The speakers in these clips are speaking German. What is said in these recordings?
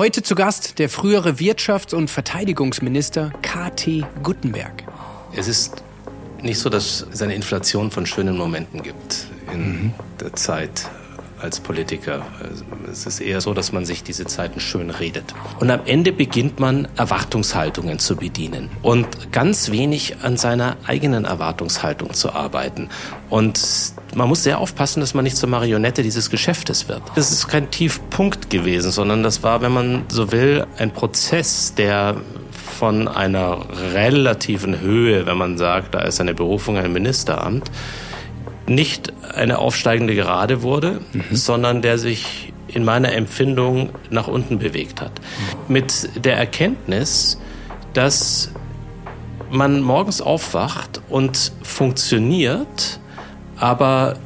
Heute zu Gast der frühere Wirtschafts- und Verteidigungsminister KT Guttenberg. Es ist nicht so, dass es eine Inflation von schönen Momenten gibt in mhm. der Zeit als Politiker. Es ist eher so, dass man sich diese Zeiten schön redet. Und am Ende beginnt man Erwartungshaltungen zu bedienen und ganz wenig an seiner eigenen Erwartungshaltung zu arbeiten. Und man muss sehr aufpassen, dass man nicht zur Marionette dieses Geschäftes wird. Das ist kein Tiefpunkt gewesen, sondern das war, wenn man so will, ein Prozess, der von einer relativen Höhe, wenn man sagt, da ist eine Berufung ein Ministeramt, nicht eine aufsteigende Gerade wurde, mhm. sondern der sich in meiner Empfindung nach unten bewegt hat. Mhm. Mit der Erkenntnis, dass man morgens aufwacht und funktioniert, aber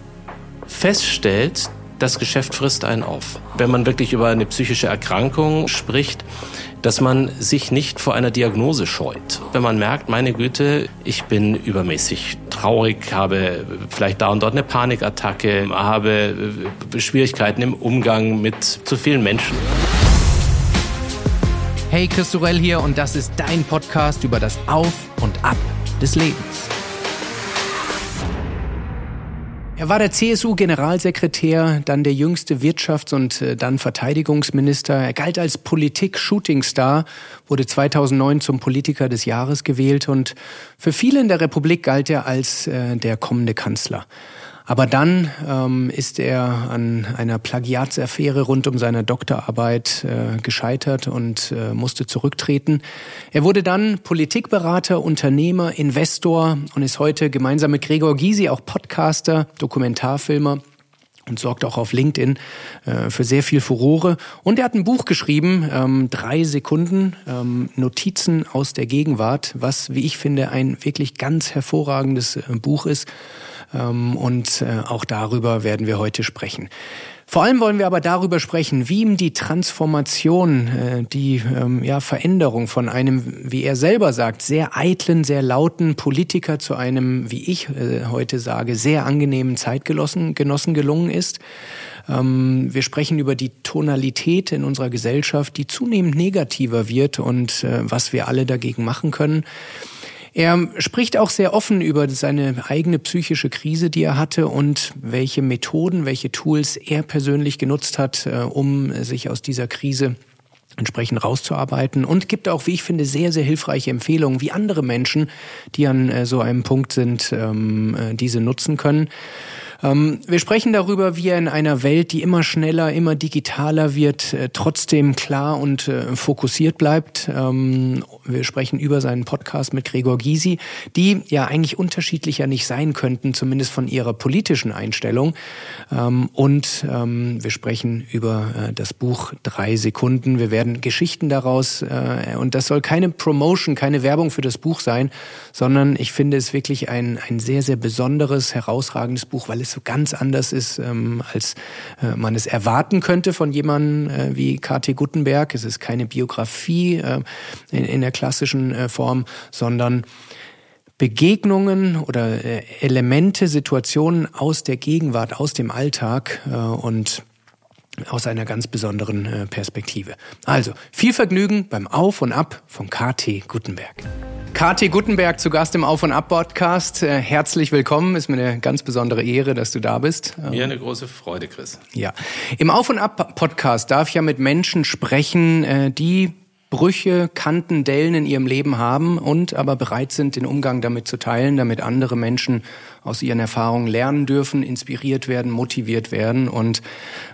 feststellt, das Geschäft frisst einen auf. Wenn man wirklich über eine psychische Erkrankung spricht, dass man sich nicht vor einer Diagnose scheut. Wenn man merkt, meine Güte, ich bin übermäßig traurig, habe vielleicht da und dort eine Panikattacke, habe Schwierigkeiten im Umgang mit zu vielen Menschen. Hey, Christorell hier und das ist dein Podcast über das Auf und Ab des Lebens. Er war der CSU-Generalsekretär, dann der jüngste Wirtschafts- und äh, dann Verteidigungsminister. Er galt als Politik-Shootingstar, wurde 2009 zum Politiker des Jahres gewählt und für viele in der Republik galt er als äh, der kommende Kanzler. Aber dann ähm, ist er an einer Plagiatsaffäre rund um seine Doktorarbeit äh, gescheitert und äh, musste zurücktreten. Er wurde dann Politikberater, Unternehmer, Investor und ist heute gemeinsam mit Gregor Gysi auch Podcaster, Dokumentarfilmer und sorgt auch auf LinkedIn äh, für sehr viel Furore. Und er hat ein Buch geschrieben, ähm, drei Sekunden, ähm, Notizen aus der Gegenwart, was, wie ich finde, ein wirklich ganz hervorragendes äh, Buch ist. Ähm, und äh, auch darüber werden wir heute sprechen. Vor allem wollen wir aber darüber sprechen, wie ihm die Transformation, äh, die ähm, ja, Veränderung von einem, wie er selber sagt, sehr eitlen, sehr lauten Politiker zu einem, wie ich äh, heute sage, sehr angenehmen Zeitgenossen Genossen gelungen ist. Ähm, wir sprechen über die Tonalität in unserer Gesellschaft, die zunehmend negativer wird und was wir alle dagegen machen können. Er spricht auch sehr offen über seine eigene psychische Krise, die er hatte und welche Methoden, welche Tools er persönlich genutzt hat, äh, um sich aus dieser Krise entsprechend rauszuarbeiten und gibt auch, wie ich finde, sehr, sehr hilfreiche Empfehlungen, wie andere Menschen, die an äh, so einem Punkt sind, ähm, äh, diese nutzen können. Ähm, wir sprechen darüber, wie er in einer Welt, die immer schneller, immer digitaler wird, äh, trotzdem klar und äh, fokussiert bleibt. Ähm, wir sprechen über seinen Podcast mit Gregor Gysi, die ja eigentlich unterschiedlicher nicht sein könnten, zumindest von ihrer politischen Einstellung. Ähm, und wir sprechen über äh, das Buch Drei Sekunden. Wir werden Geschichten daraus, und das soll keine Promotion, keine Werbung für das Buch sein, sondern ich finde es wirklich ein, ein sehr, sehr besonderes, herausragendes Buch, weil es so ganz anders ist, ähm, als äh, man es erwarten könnte von jemandem äh, wie KT Guttenberg. Es ist keine Biografie äh, in, in, der klassischen äh, Form, sondern Begegnungen oder äh, Elemente, Situationen aus der Gegenwart, aus dem Alltag äh, und aus einer ganz besonderen Perspektive. Also, viel Vergnügen beim Auf und Ab von KT Guttenberg. KT Guttenberg zu Gast im Auf- und Ab-Podcast. Äh, herzlich willkommen. Ist mir eine ganz besondere Ehre, dass du da bist. Mir eine große Freude, Chris. Ja. Im Auf- und Ab-Podcast darf ich ja mit Menschen sprechen, äh, die Brüche, Kanten, Dellen in ihrem Leben haben und aber bereit sind, den Umgang damit zu teilen, damit andere Menschen aus ihren Erfahrungen lernen dürfen, inspiriert werden, motiviert werden. Und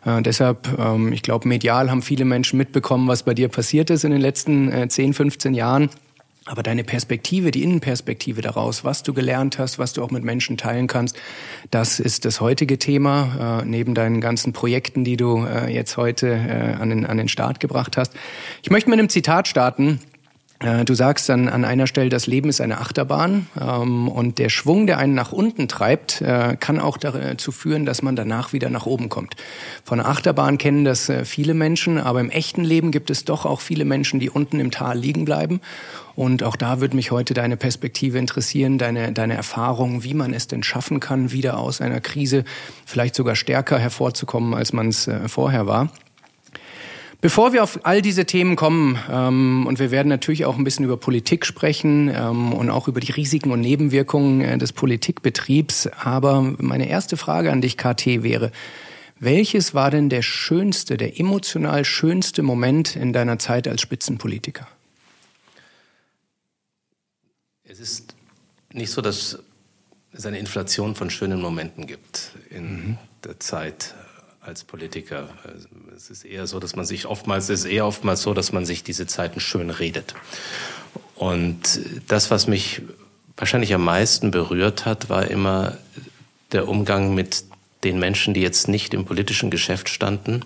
äh, deshalb, ähm, ich glaube, medial haben viele Menschen mitbekommen, was bei dir passiert ist in den letzten äh, 10, 15 Jahren. Aber deine Perspektive, die Innenperspektive daraus, was du gelernt hast, was du auch mit Menschen teilen kannst, das ist das heutige Thema, äh, neben deinen ganzen Projekten, die du äh, jetzt heute äh, an, den, an den Start gebracht hast. Ich möchte mit einem Zitat starten, du sagst dann an einer Stelle, das Leben ist eine Achterbahn ähm, und der Schwung, der einen nach unten treibt, äh, kann auch dazu führen, dass man danach wieder nach oben kommt. Von Achterbahn kennen das äh, viele Menschen, aber im echten Leben gibt es doch auch viele Menschen, die unten im Tal liegen bleiben. Und auch da würde mich heute deine Perspektive interessieren, deine, deine Erfahrung, wie man es denn schaffen kann, wieder aus einer Krise vielleicht sogar stärker hervorzukommen, als man es vorher war. Bevor wir auf all diese Themen kommen, ähm, und wir werden natürlich auch ein bisschen über Politik sprechen ähm, und auch über die Risiken und Nebenwirkungen äh, des Politikbetriebs, aber meine erste Frage an dich, KT, wäre, welches war denn der schönste, der emotional schönste Moment in deiner Zeit als Spitzenpolitiker? Es ist nicht so, dass es eine Inflation von schönen Momenten gibt in mhm. der Zeit als Politiker. Es ist eher so, dass man sich oftmals, es ist eher oftmals so, dass man sich diese Zeiten schön redet. Und das, was mich wahrscheinlich am meisten berührt hat, war immer der Umgang mit den Menschen, die jetzt nicht im politischen Geschäft standen,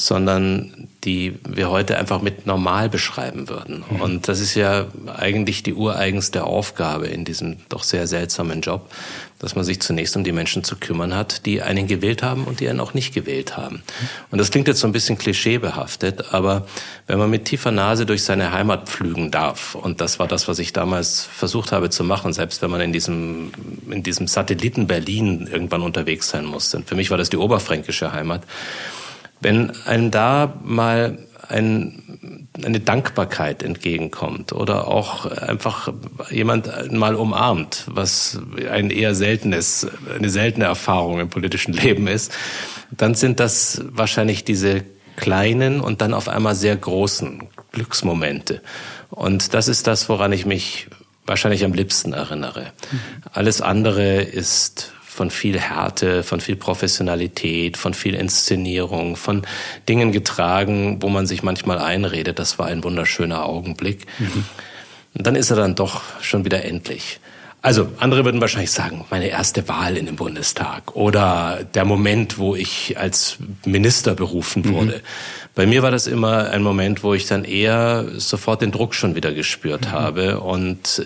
sondern die wir heute einfach mit normal beschreiben würden. Mhm. Und das ist ja eigentlich die ureigenste Aufgabe in diesem doch sehr seltsamen Job, dass man sich zunächst um die Menschen zu kümmern hat, die einen gewählt haben und die einen auch nicht gewählt haben. Und das klingt jetzt so ein bisschen klischeebehaftet, aber wenn man mit tiefer Nase durch seine Heimat pflügen darf, und das war das, was ich damals versucht habe zu machen, selbst wenn man in diesem, in diesem Satelliten Berlin irgendwann unterwegs sein musste. Für mich war das die oberfränkische Heimat wenn einem da mal ein, eine Dankbarkeit entgegenkommt oder auch einfach jemand mal umarmt, was ein eher seltenes, eine seltene Erfahrung im politischen Leben ist, dann sind das wahrscheinlich diese kleinen und dann auf einmal sehr großen Glücksmomente. Und das ist das, woran ich mich wahrscheinlich am liebsten erinnere. Mhm. Alles andere ist von viel Härte, von viel Professionalität, von viel Inszenierung, von Dingen getragen, wo man sich manchmal einredet, das war ein wunderschöner Augenblick. Mhm. Und dann ist er dann doch schon wieder endlich. Also andere würden wahrscheinlich sagen, meine erste Wahl in den Bundestag oder der Moment, wo ich als Minister berufen mhm. wurde. Mhm. Bei mir war das immer ein Moment, wo ich dann eher sofort den Druck schon wieder gespürt mhm. habe und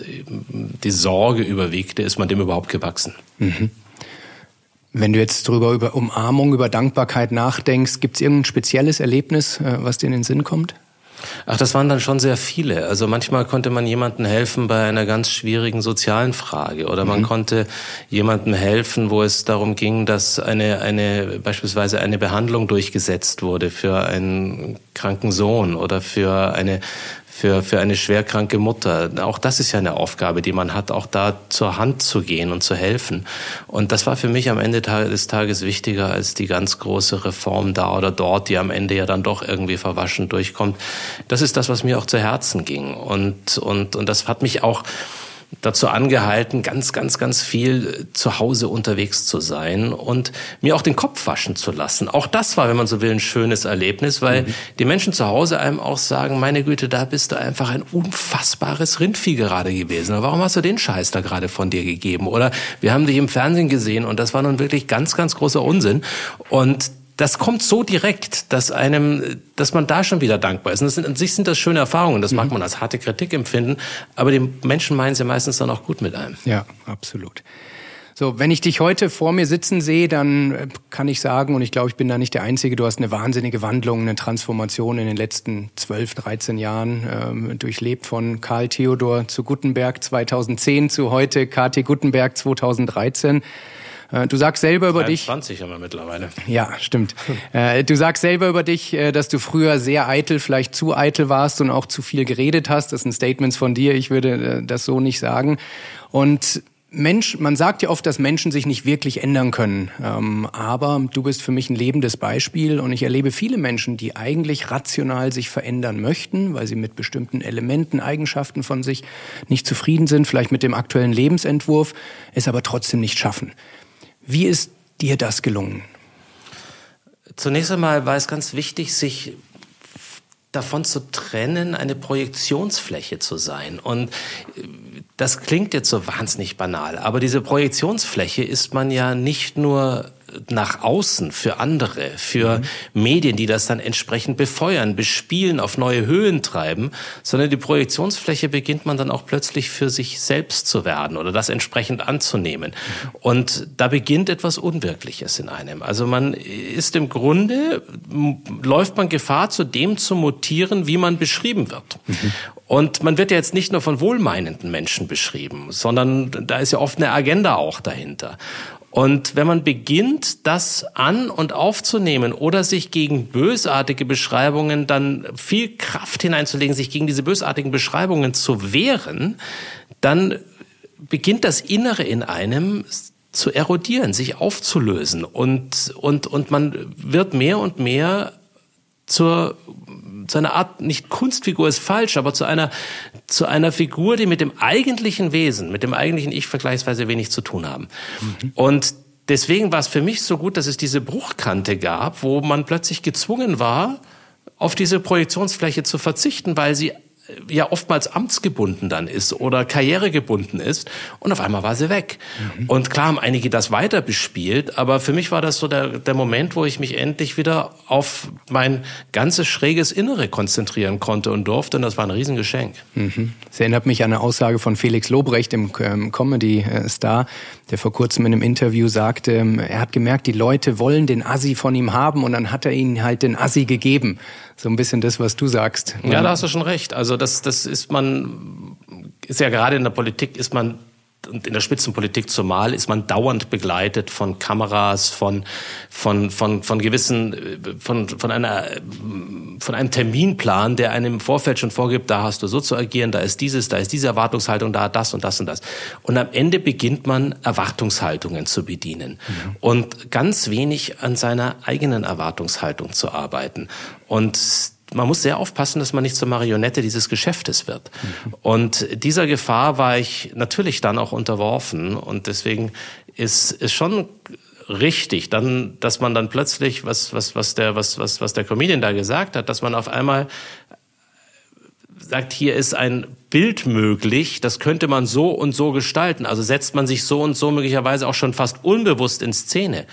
die Sorge überwiegte, ist man dem überhaupt gewachsen. Mhm. Wenn du jetzt darüber über Umarmung, über Dankbarkeit nachdenkst, gibt es irgendein spezielles Erlebnis, äh, was dir in den Sinn kommt? Ach, das waren dann schon sehr viele. Also manchmal konnte man jemandem helfen bei einer ganz schwierigen sozialen Frage oder man mhm. konnte jemandem helfen, wo es darum ging, dass eine, eine, beispielsweise eine Behandlung durchgesetzt wurde für einen kranken Sohn oder für eine für, für eine schwerkranke Mutter. Auch das ist ja eine Aufgabe, die man hat, auch da zur Hand zu gehen und zu helfen. Und das war für mich am Ende des Tages wichtiger als die ganz große Reform da oder dort, die am Ende ja dann doch irgendwie verwaschen durchkommt. Das ist das, was mir auch zu Herzen ging. Und, und, und das hat mich auch dazu angehalten, ganz, ganz, ganz viel zu Hause unterwegs zu sein und mir auch den Kopf waschen zu lassen. Auch das war, wenn man so will, ein schönes Erlebnis, weil mhm. die Menschen zu Hause einem auch sagen, meine Güte, da bist du einfach ein unfassbares Rindvieh gerade gewesen. Warum hast du den Scheiß da gerade von dir gegeben? Oder wir haben dich im Fernsehen gesehen und das war nun wirklich ganz, ganz großer Unsinn. Und das kommt so direkt, dass einem, dass man da schon wieder dankbar ist. Und das sind, an sich sind das schöne Erfahrungen. Das mhm. mag man als harte Kritik empfinden, aber die Menschen meinen sie meistens dann auch gut mit einem. Ja, absolut. So, wenn ich dich heute vor mir sitzen sehe, dann äh, kann ich sagen, und ich glaube, ich bin da nicht der Einzige, du hast eine wahnsinnige Wandlung, eine Transformation in den letzten 12, 13 Jahren ähm, durchlebt von Karl Theodor zu Gutenberg 2010 zu heute KT Gutenberg 2013. Äh, du sagst selber über 23 dich. 20 haben wir mittlerweile. Ja, stimmt. Äh, du sagst selber über dich, äh, dass du früher sehr eitel, vielleicht zu eitel warst und auch zu viel geredet hast. Das sind Statements von dir. Ich würde das so nicht sagen. Und Mensch, man sagt ja oft, dass Menschen sich nicht wirklich ändern können. Ähm, aber du bist für mich ein lebendes Beispiel und ich erlebe viele Menschen, die eigentlich rational sich verändern möchten, weil sie mit bestimmten Elementen, Eigenschaften von sich nicht zufrieden sind, vielleicht mit dem aktuellen Lebensentwurf, es aber trotzdem nicht schaffen. Wie ist dir das gelungen? Zunächst einmal war es ganz wichtig, sich davon zu trennen, eine Projektionsfläche zu sein. Und das klingt jetzt so wahnsinnig banal, aber diese Projektionsfläche ist man ja nicht nur nach außen für andere, für mhm. Medien, die das dann entsprechend befeuern, bespielen, auf neue Höhen treiben, sondern die Projektionsfläche beginnt man dann auch plötzlich für sich selbst zu werden oder das entsprechend anzunehmen. Und da beginnt etwas Unwirkliches in einem. Also man ist im Grunde, läuft man Gefahr, zu dem zu mutieren, wie man beschrieben wird. Mhm. Und man wird ja jetzt nicht nur von wohlmeinenden Menschen beschrieben, sondern da ist ja oft eine Agenda auch dahinter. Und wenn man beginnt, das an und aufzunehmen oder sich gegen bösartige Beschreibungen dann viel Kraft hineinzulegen, sich gegen diese bösartigen Beschreibungen zu wehren, dann beginnt das Innere in einem zu erodieren, sich aufzulösen. Und, und, und man wird mehr und mehr zur, zu einer Art, nicht Kunstfigur ist falsch, aber zu einer, zu einer Figur, die mit dem eigentlichen Wesen, mit dem eigentlichen Ich vergleichsweise wenig zu tun haben. Mhm. Und deswegen war es für mich so gut, dass es diese Bruchkante gab, wo man plötzlich gezwungen war, auf diese Projektionsfläche zu verzichten, weil sie ja oftmals amtsgebunden dann ist oder karrieregebunden ist und auf einmal war sie weg. Mhm. Und klar haben einige das weiter bespielt, aber für mich war das so der, der Moment, wo ich mich endlich wieder auf mein ganzes schräges Innere konzentrieren konnte und durfte und das war ein Riesengeschenk. Mhm. Das erinnert mich an eine Aussage von Felix Lobrecht, dem ähm, Comedy-Star, der vor kurzem in einem Interview sagte, ähm, er hat gemerkt, die Leute wollen den Assi von ihm haben und dann hat er ihnen halt den Assi gegeben. So ein bisschen das, was du sagst. Ja, da hast du schon recht. Also das, das ist man, ist ja gerade in der Politik, ist man und in der Spitzenpolitik zumal ist man dauernd begleitet von Kameras, von, von, von, von gewissen, von, von einer, von einem Terminplan, der einem im Vorfeld schon vorgibt, da hast du so zu agieren, da ist dieses, da ist diese Erwartungshaltung, da das und das und das. Und am Ende beginnt man Erwartungshaltungen zu bedienen mhm. und ganz wenig an seiner eigenen Erwartungshaltung zu arbeiten. Und man muss sehr aufpassen, dass man nicht zur Marionette dieses Geschäftes wird. Mhm. Und dieser Gefahr war ich natürlich dann auch unterworfen. Und deswegen ist, ist schon richtig, dann, dass man dann plötzlich, was, was, was der, was, was, was der Comedian da gesagt hat, dass man auf einmal sagt, hier ist ein Bild möglich, das könnte man so und so gestalten. Also setzt man sich so und so möglicherweise auch schon fast unbewusst in Szene.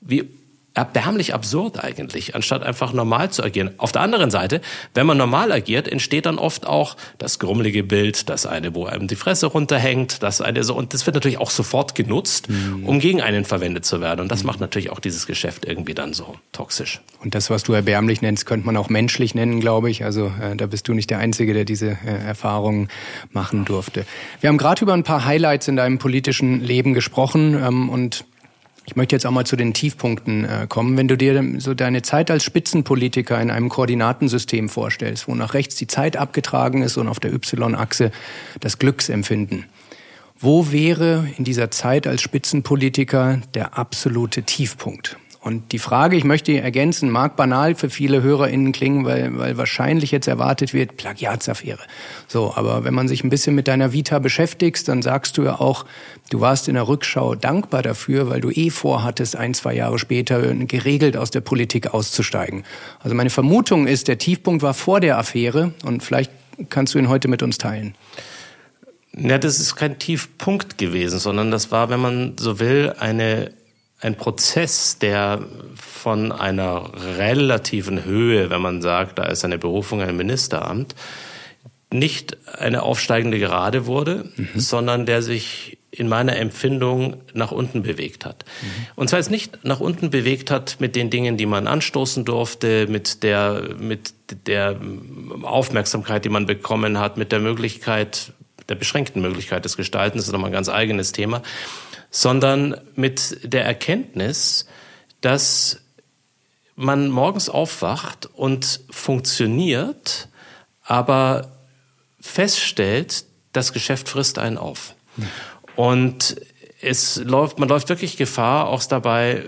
Wie erbärmlich absurd eigentlich, anstatt einfach normal zu agieren. Auf der anderen Seite, wenn man normal agiert, entsteht dann oft auch das grummelige Bild, das eine, wo einem die Fresse runterhängt, das eine so, und das wird natürlich auch sofort genutzt, mhm. um gegen einen verwendet zu werden. Und das mhm. macht natürlich auch dieses Geschäft irgendwie dann so toxisch. Und das, was du erbärmlich nennst, könnte man auch menschlich nennen, glaube ich. Also äh, da bist du nicht der Einzige, der diese äh, Erfahrungen machen durfte. Wir haben gerade über ein paar Highlights in deinem politischen Leben gesprochen ähm, und ich möchte jetzt auch mal zu den Tiefpunkten äh, kommen. Wenn du dir so deine Zeit als Spitzenpolitiker in einem Koordinatensystem vorstellst, wo nach rechts die Zeit abgetragen ist und auf der Y-Achse das Glücksempfinden. Wo wäre in dieser Zeit als Spitzenpolitiker der absolute Tiefpunkt? Und die Frage, ich möchte ergänzen, mag banal für viele HörerInnen klingen, weil, weil wahrscheinlich jetzt erwartet wird, Plagiatsaffäre. So, aber wenn man sich ein bisschen mit deiner Vita beschäftigst, dann sagst du ja auch, du warst in der Rückschau dankbar dafür, weil du eh vorhattest, ein, zwei Jahre später geregelt aus der Politik auszusteigen. Also meine Vermutung ist, der Tiefpunkt war vor der Affäre und vielleicht kannst du ihn heute mit uns teilen. Ja, das ist kein Tiefpunkt gewesen, sondern das war, wenn man so will, eine ein Prozess, der von einer relativen Höhe, wenn man sagt, da ist eine Berufung ein Ministeramt, nicht eine aufsteigende Gerade wurde, mhm. sondern der sich in meiner Empfindung nach unten bewegt hat. Mhm. Und zwar jetzt nicht nach unten bewegt hat mit den Dingen, die man anstoßen durfte, mit der, mit der Aufmerksamkeit, die man bekommen hat, mit der Möglichkeit, der beschränkten Möglichkeit des Gestaltens, das ist nochmal ein ganz eigenes Thema, sondern mit der Erkenntnis, dass man morgens aufwacht und funktioniert, aber feststellt, das Geschäft frisst einen auf. Und es läuft, man läuft wirklich Gefahr, auch dabei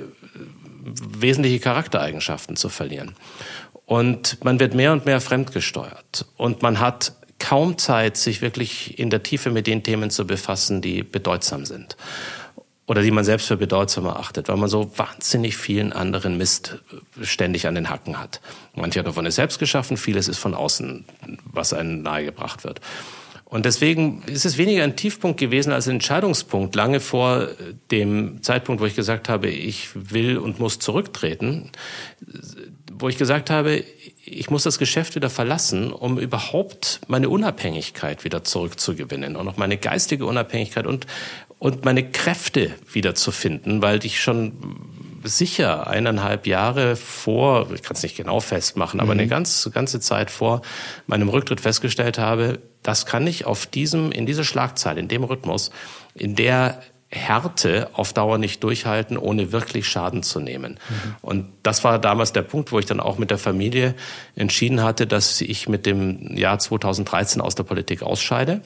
wesentliche Charaktereigenschaften zu verlieren. Und man wird mehr und mehr fremdgesteuert. Und man hat kaum Zeit, sich wirklich in der Tiefe mit den Themen zu befassen, die bedeutsam sind oder die man selbst für bedeutsam erachtet, weil man so wahnsinnig vielen anderen Mist ständig an den Hacken hat. Mancher davon ist selbst geschaffen, vieles ist von außen, was einem nahegebracht wird. Und deswegen ist es weniger ein Tiefpunkt gewesen als ein Entscheidungspunkt, lange vor dem Zeitpunkt, wo ich gesagt habe, ich will und muss zurücktreten, wo ich gesagt habe, ich muss das Geschäft wieder verlassen, um überhaupt meine Unabhängigkeit wieder zurückzugewinnen und auch meine geistige Unabhängigkeit und und meine Kräfte wiederzufinden, weil ich schon sicher eineinhalb Jahre vor, ich kann es nicht genau festmachen, aber mhm. eine ganz, ganze Zeit vor meinem Rücktritt festgestellt habe, das kann ich auf diesem, in dieser Schlagzahl, in dem Rhythmus, in der Härte auf Dauer nicht durchhalten, ohne wirklich Schaden zu nehmen. Mhm. Und das war damals der Punkt, wo ich dann auch mit der Familie entschieden hatte, dass ich mit dem Jahr 2013 aus der Politik ausscheide.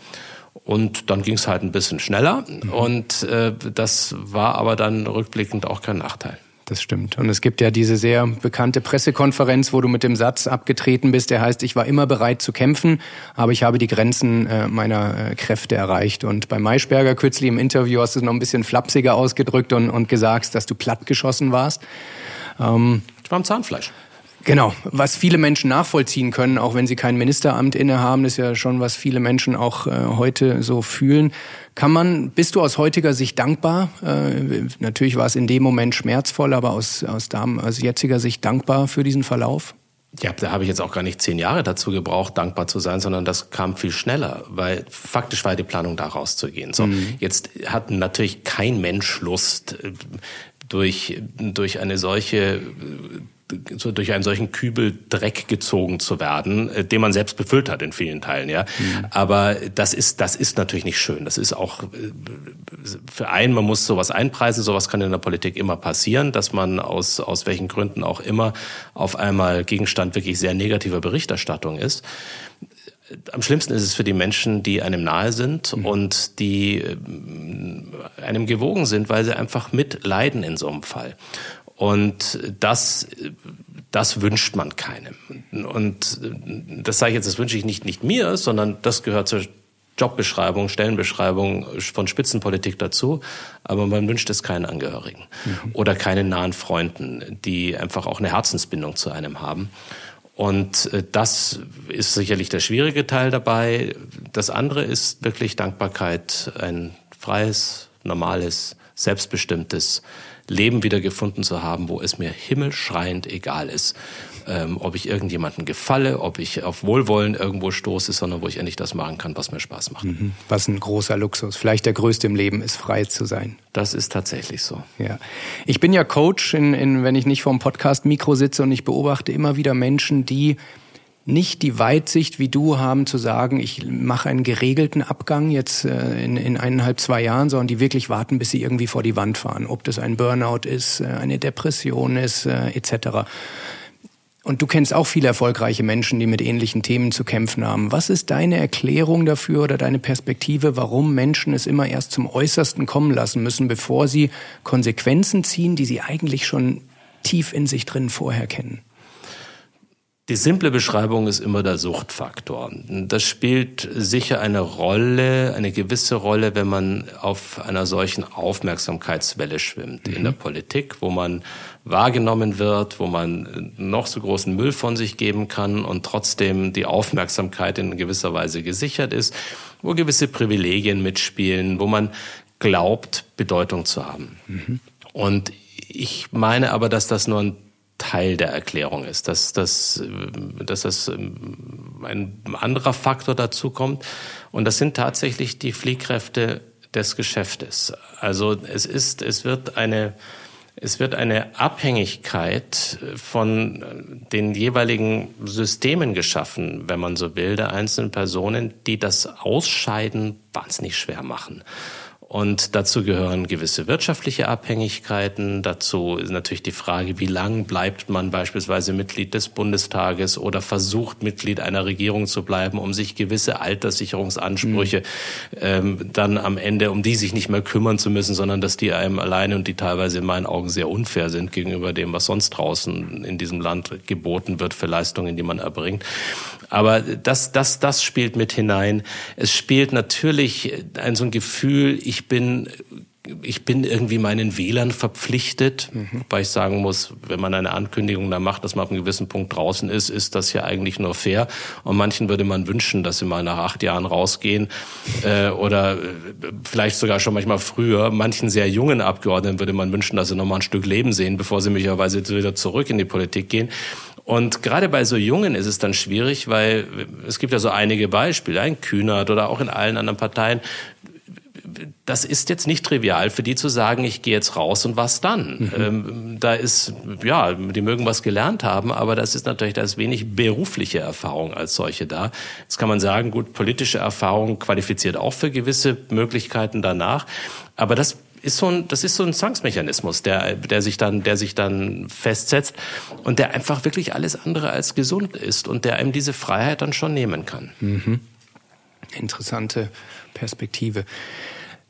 Und dann ging es halt ein bisschen schneller. Mhm. Und äh, das war aber dann rückblickend auch kein Nachteil das stimmt. Und es gibt ja diese sehr bekannte Pressekonferenz, wo du mit dem Satz abgetreten bist, der heißt, ich war immer bereit zu kämpfen, aber ich habe die Grenzen äh, meiner äh, Kräfte erreicht. Und bei Maischberger kürzlich im Interview hast du es noch ein bisschen flapsiger ausgedrückt und, und gesagt, dass du plattgeschossen warst. Ähm, ich war am Zahnfleisch. Genau, was viele Menschen nachvollziehen können, auch wenn sie kein Ministeramt innehaben, ist ja schon, was viele Menschen auch äh, heute so fühlen. Kann man, bist du aus heutiger Sicht dankbar? Äh, natürlich war es in dem Moment schmerzvoll, aber aus, aus, aus jetziger Sicht dankbar für diesen Verlauf? Ja, da habe ich jetzt auch gar nicht zehn Jahre dazu gebraucht, dankbar zu sein, sondern das kam viel schneller, weil faktisch war die Planung da rauszugehen. So, mhm. jetzt hat natürlich kein Mensch Lust, äh, durch, durch eine solche so durch einen solchen Kübel Dreck gezogen zu werden, äh, den man selbst befüllt hat in vielen Teilen, ja. Mhm. Aber das ist, das ist natürlich nicht schön. Das ist auch äh, für einen, man muss sowas einpreisen, sowas kann in der Politik immer passieren, dass man aus, aus welchen Gründen auch immer auf einmal Gegenstand wirklich sehr negativer Berichterstattung ist am schlimmsten ist es für die Menschen, die einem nahe sind mhm. und die äh, einem gewogen sind, weil sie einfach mitleiden in so einem Fall. Und das, das wünscht man keinem. Und das sage ich jetzt, das wünsche ich nicht, nicht mir, sondern das gehört zur Jobbeschreibung, Stellenbeschreibung von Spitzenpolitik dazu, aber man wünscht es keinen Angehörigen mhm. oder keinen nahen Freunden, die einfach auch eine Herzensbindung zu einem haben. Und äh, das ist sicherlich der schwierige Teil dabei. Das andere ist wirklich Dankbarkeit, ein freies, normales, selbstbestimmtes Leben wieder gefunden zu haben, wo es mir himmelschreiend egal ist, ähm, ob ich irgendjemanden gefalle, ob ich auf Wohlwollen irgendwo stoße, sondern wo ich endlich das machen kann, was mir Spaß macht. Mhm. Was ein großer Luxus, vielleicht der größte im Leben ist, frei zu sein. Das ist tatsächlich so. Ja. Ich bin ja Coach, in, in, wenn ich nicht vorm Podcast-Mikro sitze und ich beobachte immer wieder Menschen, die nicht die Weitsicht wie du haben zu sagen, ich mache einen geregelten Abgang jetzt äh, in, in eineinhalb, zwei Jahren, sondern die wirklich warten, bis sie irgendwie vor die Wand fahren. Ob das ein Burnout ist, äh, eine Depression ist, äh, etc. Und du kennst auch viele erfolgreiche Menschen, die mit ähnlichen Themen zu kämpfen haben. Was ist deine Erklärung dafür oder deine Perspektive, warum Menschen es immer erst zum Äußersten kommen lassen müssen, bevor sie Konsequenzen ziehen, die sie eigentlich schon tief in sich drin vorher kennen? Die simple Beschreibung ist immer der Suchtfaktor. Das spielt sicher eine Rolle, eine gewisse Rolle, wenn man auf einer solchen Aufmerksamkeitswelle schwimmt mhm. in der Politik, wo man wahrgenommen wird, wo man noch so großen Müll von sich geben kann und trotzdem die Aufmerksamkeit in gewisser Weise gesichert ist, wo gewisse Privilegien mitspielen, wo man glaubt, Bedeutung zu haben. Mhm. Und ich meine aber, dass das nur ein Teil der Erklärung ist, dass, dass, dass das ähm, ein anderer Faktor dazu kommt. Und das sind tatsächlich die Fliehkräfte des Geschäftes. Also es ist, es wird eine, es wird eine Abhängigkeit von den jeweiligen Systemen geschaffen, wenn man so will, der einzelnen Personen, die das Ausscheiden wahnsinnig schwer machen. Und dazu gehören gewisse wirtschaftliche Abhängigkeiten. Dazu ist natürlich die Frage, wie lang bleibt man beispielsweise Mitglied des Bundestages oder versucht Mitglied einer Regierung zu bleiben, um sich gewisse Alterssicherungsansprüche mhm. ähm, dann am Ende, um die sich nicht mehr kümmern zu müssen, sondern dass die einem alleine und die teilweise in meinen Augen sehr unfair sind gegenüber dem, was sonst draußen in diesem Land geboten wird für Leistungen, die man erbringt. Aber das, das, das spielt mit hinein. Es spielt natürlich ein so ein Gefühl, ich bin ich bin irgendwie meinen Wählern verpflichtet, mhm. weil ich sagen muss, wenn man eine Ankündigung da macht, dass man auf einem gewissen Punkt draußen ist, ist das ja eigentlich nur fair. Und manchen würde man wünschen, dass sie mal nach acht Jahren rausgehen äh, oder äh, vielleicht sogar schon manchmal früher. Manchen sehr jungen Abgeordneten würde man wünschen, dass sie noch mal ein Stück Leben sehen, bevor sie möglicherweise wieder zurück in die Politik gehen. Und gerade bei so Jungen ist es dann schwierig, weil es gibt ja so einige Beispiele, ein Kühnert oder auch in allen anderen Parteien. Das ist jetzt nicht trivial für die zu sagen, ich gehe jetzt raus und was dann? Mhm. Ähm, da ist, ja, die mögen was gelernt haben, aber das ist natürlich, da ist wenig berufliche Erfahrung als solche da. Jetzt kann man sagen, gut, politische Erfahrung qualifiziert auch für gewisse Möglichkeiten danach. Aber das ist so ein, das ist so ein Zwangsmechanismus, der, der sich dann, der sich dann festsetzt und der einfach wirklich alles andere als gesund ist und der einem diese Freiheit dann schon nehmen kann. Mhm. Interessante Perspektive.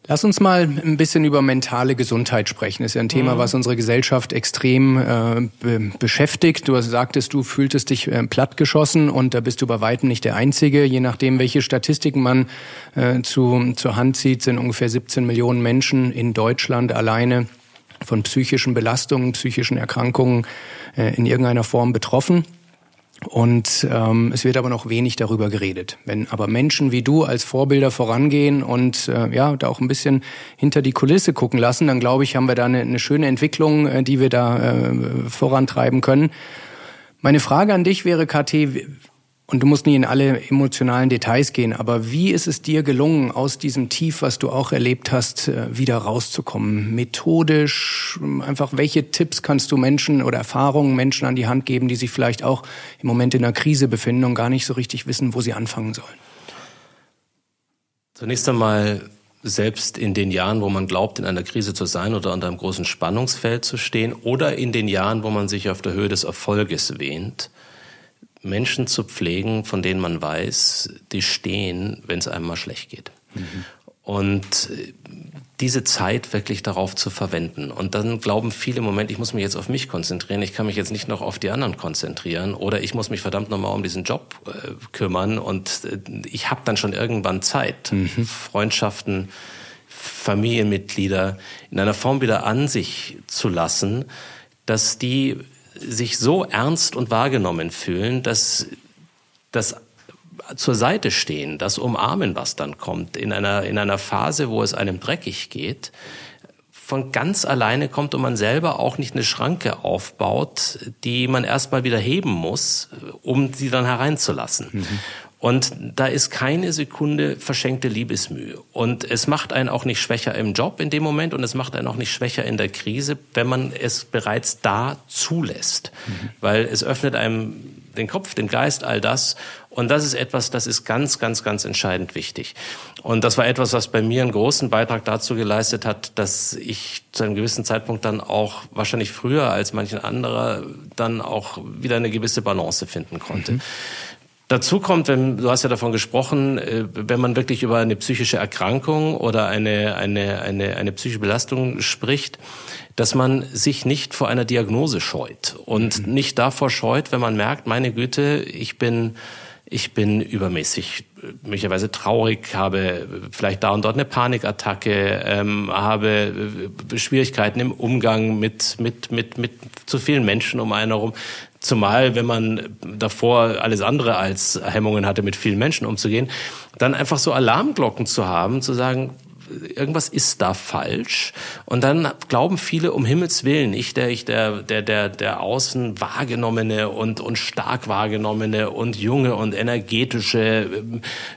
Lass uns mal ein bisschen über mentale Gesundheit sprechen. Das ist ja ein Thema, mhm. was unsere Gesellschaft extrem äh, be beschäftigt. Du sagtest, du fühltest dich äh, plattgeschossen und da bist du bei weitem nicht der Einzige. Je nachdem, welche Statistiken man äh, zu, zur Hand zieht, sind ungefähr 17 Millionen Menschen in Deutschland alleine von psychischen Belastungen, psychischen Erkrankungen äh, in irgendeiner Form betroffen. Und ähm, es wird aber noch wenig darüber geredet. Wenn aber Menschen wie du als Vorbilder vorangehen und äh, ja da auch ein bisschen hinter die Kulisse gucken lassen, dann glaube ich, haben wir da eine, eine schöne Entwicklung, äh, die wir da äh, vorantreiben können. Meine Frage an dich wäre, KT, und du musst nie in alle emotionalen Details gehen, aber wie ist es dir gelungen, aus diesem Tief, was du auch erlebt hast, äh, wieder rauszukommen? Methodisch, einfach welche Tipps kannst du Menschen oder Erfahrungen Menschen an die Hand geben, die sich vielleicht auch im Moment in einer Krise befinden und gar nicht so richtig wissen, wo sie anfangen sollen? Zunächst einmal selbst in den Jahren, wo man glaubt, in einer Krise zu sein oder unter einem großen Spannungsfeld zu stehen, oder in den Jahren, wo man sich auf der Höhe des Erfolges wähnt, Menschen zu pflegen, von denen man weiß, die stehen, wenn es einem mal schlecht geht. Mhm. Und äh, diese Zeit wirklich darauf zu verwenden. Und dann glauben viele im Moment, ich muss mich jetzt auf mich konzentrieren, ich kann mich jetzt nicht noch auf die anderen konzentrieren oder ich muss mich verdammt nochmal um diesen Job äh, kümmern und äh, ich habe dann schon irgendwann Zeit, mhm. Freundschaften, Familienmitglieder in einer Form wieder an sich zu lassen, dass die sich so ernst und wahrgenommen fühlen, dass das zur Seite stehen, das Umarmen, was dann kommt, in einer, in einer Phase, wo es einem dreckig geht, von ganz alleine kommt und man selber auch nicht eine Schranke aufbaut, die man erstmal wieder heben muss, um sie dann hereinzulassen. Mhm. Und da ist keine Sekunde verschenkte Liebesmühe. Und es macht einen auch nicht schwächer im Job in dem Moment und es macht einen auch nicht schwächer in der Krise, wenn man es bereits da zulässt. Mhm. Weil es öffnet einem den Kopf, den Geist, all das. Und das ist etwas, das ist ganz, ganz, ganz entscheidend wichtig. Und das war etwas, was bei mir einen großen Beitrag dazu geleistet hat, dass ich zu einem gewissen Zeitpunkt dann auch wahrscheinlich früher als manchen anderer dann auch wieder eine gewisse Balance finden konnte. Mhm. Dazu kommt, wenn, du hast ja davon gesprochen, äh, wenn man wirklich über eine psychische Erkrankung oder eine, eine, eine, eine psychische Belastung spricht, dass man sich nicht vor einer Diagnose scheut und mhm. nicht davor scheut, wenn man merkt, meine Güte, ich bin ich bin übermäßig möglicherweise traurig, habe vielleicht da und dort eine Panikattacke, ähm, habe äh, Schwierigkeiten im Umgang mit, mit, mit, mit zu vielen Menschen um einen herum. Zumal, wenn man davor alles andere als Hemmungen hatte, mit vielen Menschen umzugehen, dann einfach so Alarmglocken zu haben, zu sagen, irgendwas ist da falsch. Und dann glauben viele um Himmels Willen, ich der, ich der, der, der, der außen wahrgenommene und, und stark wahrgenommene und junge und energetische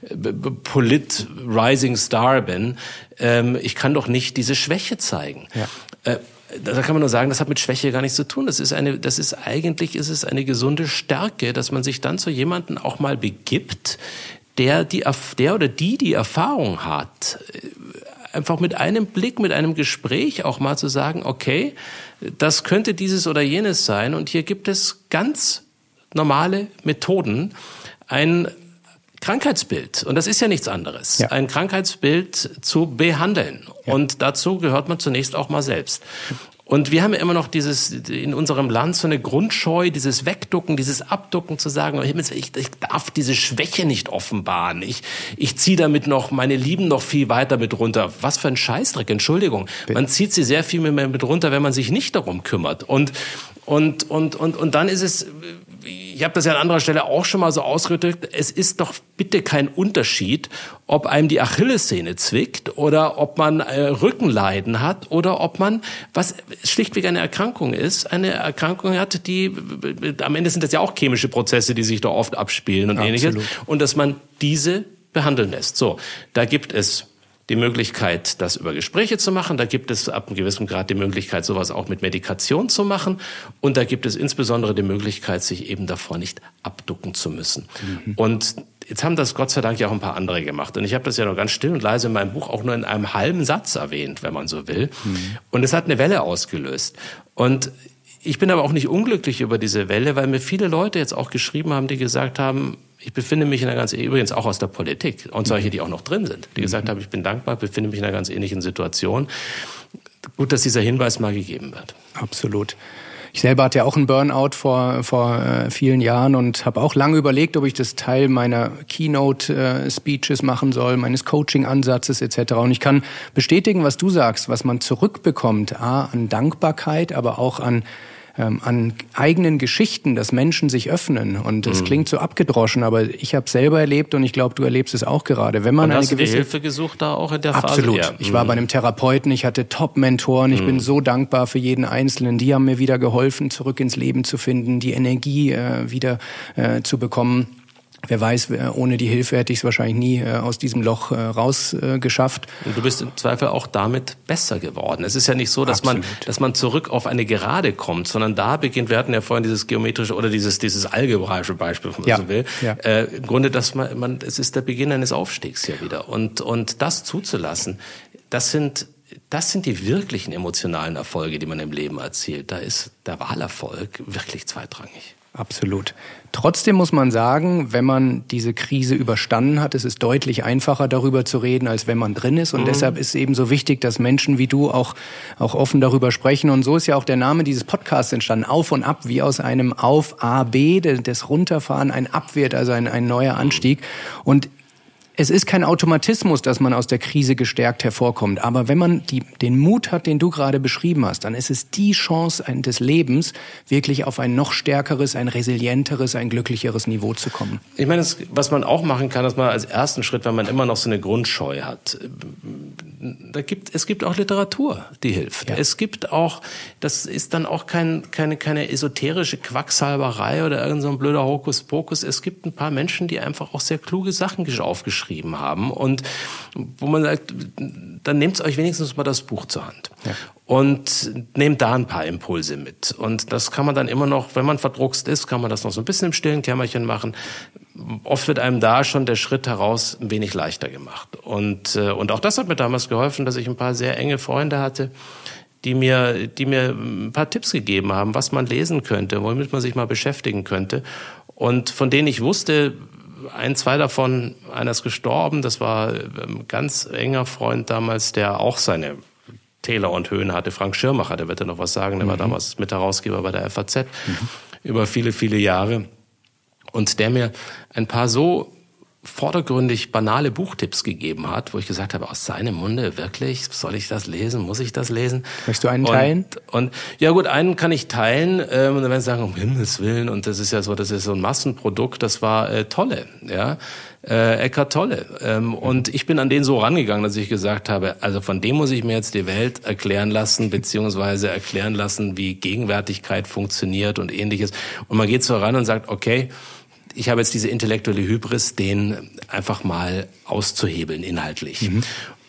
äh, Polit Rising Star bin. Ähm, ich kann doch nicht diese Schwäche zeigen. Ja. Äh, da kann man nur sagen, das hat mit Schwäche gar nichts zu tun. Das ist eine, das ist eigentlich, ist es eine gesunde Stärke, dass man sich dann zu jemanden auch mal begibt, der die, der oder die die Erfahrung hat, äh, einfach mit einem Blick, mit einem Gespräch auch mal zu sagen, okay, das könnte dieses oder jenes sein und hier gibt es ganz normale Methoden, ein Krankheitsbild, und das ist ja nichts anderes, ja. ein Krankheitsbild zu behandeln. Ja. Und dazu gehört man zunächst auch mal selbst. Und wir haben ja immer noch dieses, in unserem Land so eine Grundscheu, dieses Wegducken, dieses Abducken zu sagen, ich, ich darf diese Schwäche nicht offenbaren. Ich, ich ziehe damit noch meine Lieben noch viel weiter mit runter. Was für ein Scheißdreck, Entschuldigung. Man zieht sie sehr viel mehr mit runter, wenn man sich nicht darum kümmert. Und, und, und, und, und dann ist es, ich habe das ja an anderer Stelle auch schon mal so ausgedrückt, es ist doch bitte kein Unterschied, ob einem die Achillessehne zwickt oder ob man äh, Rückenleiden hat oder ob man, was schlichtweg eine Erkrankung ist, eine Erkrankung hat, die, am Ende sind das ja auch chemische Prozesse, die sich da oft abspielen und Absolut. ähnliches. Und dass man diese behandeln lässt. So, da gibt es die Möglichkeit, das über Gespräche zu machen. Da gibt es ab einem gewissen Grad die Möglichkeit, sowas auch mit Medikation zu machen. Und da gibt es insbesondere die Möglichkeit, sich eben davor nicht abducken zu müssen. Mhm. Und jetzt haben das Gott sei Dank ja auch ein paar andere gemacht. Und ich habe das ja noch ganz still und leise in meinem Buch auch nur in einem halben Satz erwähnt, wenn man so will. Mhm. Und es hat eine Welle ausgelöst. Und ich bin aber auch nicht unglücklich über diese Welle, weil mir viele Leute jetzt auch geschrieben haben, die gesagt haben, ich befinde mich in einer ganz, übrigens auch aus der Politik und solche, die auch noch drin sind, die gesagt haben, ich bin dankbar, befinde mich in einer ganz ähnlichen Situation. Gut, dass dieser Hinweis mal gegeben wird. Absolut. Ich selber hatte ja auch einen Burnout vor, vor äh, vielen Jahren und habe auch lange überlegt, ob ich das Teil meiner Keynote-Speeches äh, machen soll, meines Coaching-Ansatzes etc. Und ich kann bestätigen, was du sagst, was man zurückbekommt, a, an Dankbarkeit, aber auch an ähm, an eigenen Geschichten, dass Menschen sich öffnen. Und es mhm. klingt so abgedroschen, aber ich habe selber erlebt und ich glaube, du erlebst es auch gerade. Wenn man und eine gewisse Hilfe gesucht da auch in der. Phase. Absolut. Ich war mhm. bei einem Therapeuten, ich hatte Top-Mentoren, ich mhm. bin so dankbar für jeden Einzelnen. Die haben mir wieder geholfen, zurück ins Leben zu finden, die Energie äh, wieder äh, zu bekommen. Wer weiß, ohne die Hilfe hätte ich es wahrscheinlich nie äh, aus diesem Loch äh, rausgeschafft. Äh, Und du bist im Zweifel auch damit besser geworden. Es ist ja nicht so, dass man, dass man zurück auf eine Gerade kommt, sondern da beginnt, wir hatten ja vorhin dieses geometrische oder dieses, dieses algebraische Beispiel, wenn man ja. so will. Ja. Äh, Im Grunde, dass man, man, es ist der Beginn eines Aufstiegs ja wieder. Und, und das zuzulassen, das sind, das sind die wirklichen emotionalen Erfolge, die man im Leben erzielt. Da ist der Wahlerfolg wirklich zweitrangig. Absolut. Trotzdem muss man sagen, wenn man diese Krise überstanden hat, ist es deutlich einfacher darüber zu reden, als wenn man drin ist. Und mhm. deshalb ist es eben so wichtig, dass Menschen wie du auch, auch offen darüber sprechen. Und so ist ja auch der Name dieses Podcasts entstanden. Auf und ab, wie aus einem Auf A, B, das Runterfahren, ein Abwert, also ein, ein neuer Anstieg. Und es ist kein Automatismus, dass man aus der Krise gestärkt hervorkommt. Aber wenn man die, den Mut hat, den du gerade beschrieben hast, dann ist es die Chance des Lebens, wirklich auf ein noch stärkeres, ein resilienteres, ein glücklicheres Niveau zu kommen. Ich meine, was man auch machen kann, dass man als ersten Schritt, wenn man immer noch so eine Grundscheu hat, da gibt, es gibt auch Literatur, die hilft. Ja. Es gibt auch, das ist dann auch kein, keine, keine esoterische Quacksalberei oder irgendein so blöder Hokuspokus. Es gibt ein paar Menschen, die einfach auch sehr kluge Sachen aufgeschrieben haben und wo man sagt, dann nehmt euch wenigstens mal das Buch zur Hand. Ja. Und nehmt da ein paar Impulse mit. Und das kann man dann immer noch, wenn man verdruckst ist, kann man das noch so ein bisschen im stillen Kämmerchen machen oft wird einem da schon der Schritt heraus ein wenig leichter gemacht. Und, äh, und auch das hat mir damals geholfen, dass ich ein paar sehr enge Freunde hatte, die mir, die mir ein paar Tipps gegeben haben, was man lesen könnte, womit man sich mal beschäftigen könnte. Und von denen ich wusste, ein, zwei davon, einer ist gestorben, das war ein ähm, ganz enger Freund damals, der auch seine Täler und Höhen hatte. Frank Schirmacher, der wird ja noch was sagen, der mhm. war damals Mitherausgeber bei der FAZ mhm. über viele, viele Jahre und der mir ein paar so vordergründig banale Buchtipps gegeben hat, wo ich gesagt habe, aus seinem Munde wirklich, soll ich das lesen, muss ich das lesen? Möchtest du einen teilen? Und ja gut, einen kann ich teilen ähm, und dann werden sie sagen, um Himmels Willen und das ist ja so, das ist so ein Massenprodukt, das war äh, Tolle, ja, äh, Eckart Tolle. Ähm, und ich bin an den so rangegangen, dass ich gesagt habe, also von dem muss ich mir jetzt die Welt erklären lassen, beziehungsweise erklären lassen, wie Gegenwärtigkeit funktioniert und ähnliches. Und man geht so ran und sagt, okay, ich habe jetzt diese intellektuelle Hybris, den einfach mal auszuhebeln inhaltlich. Mhm.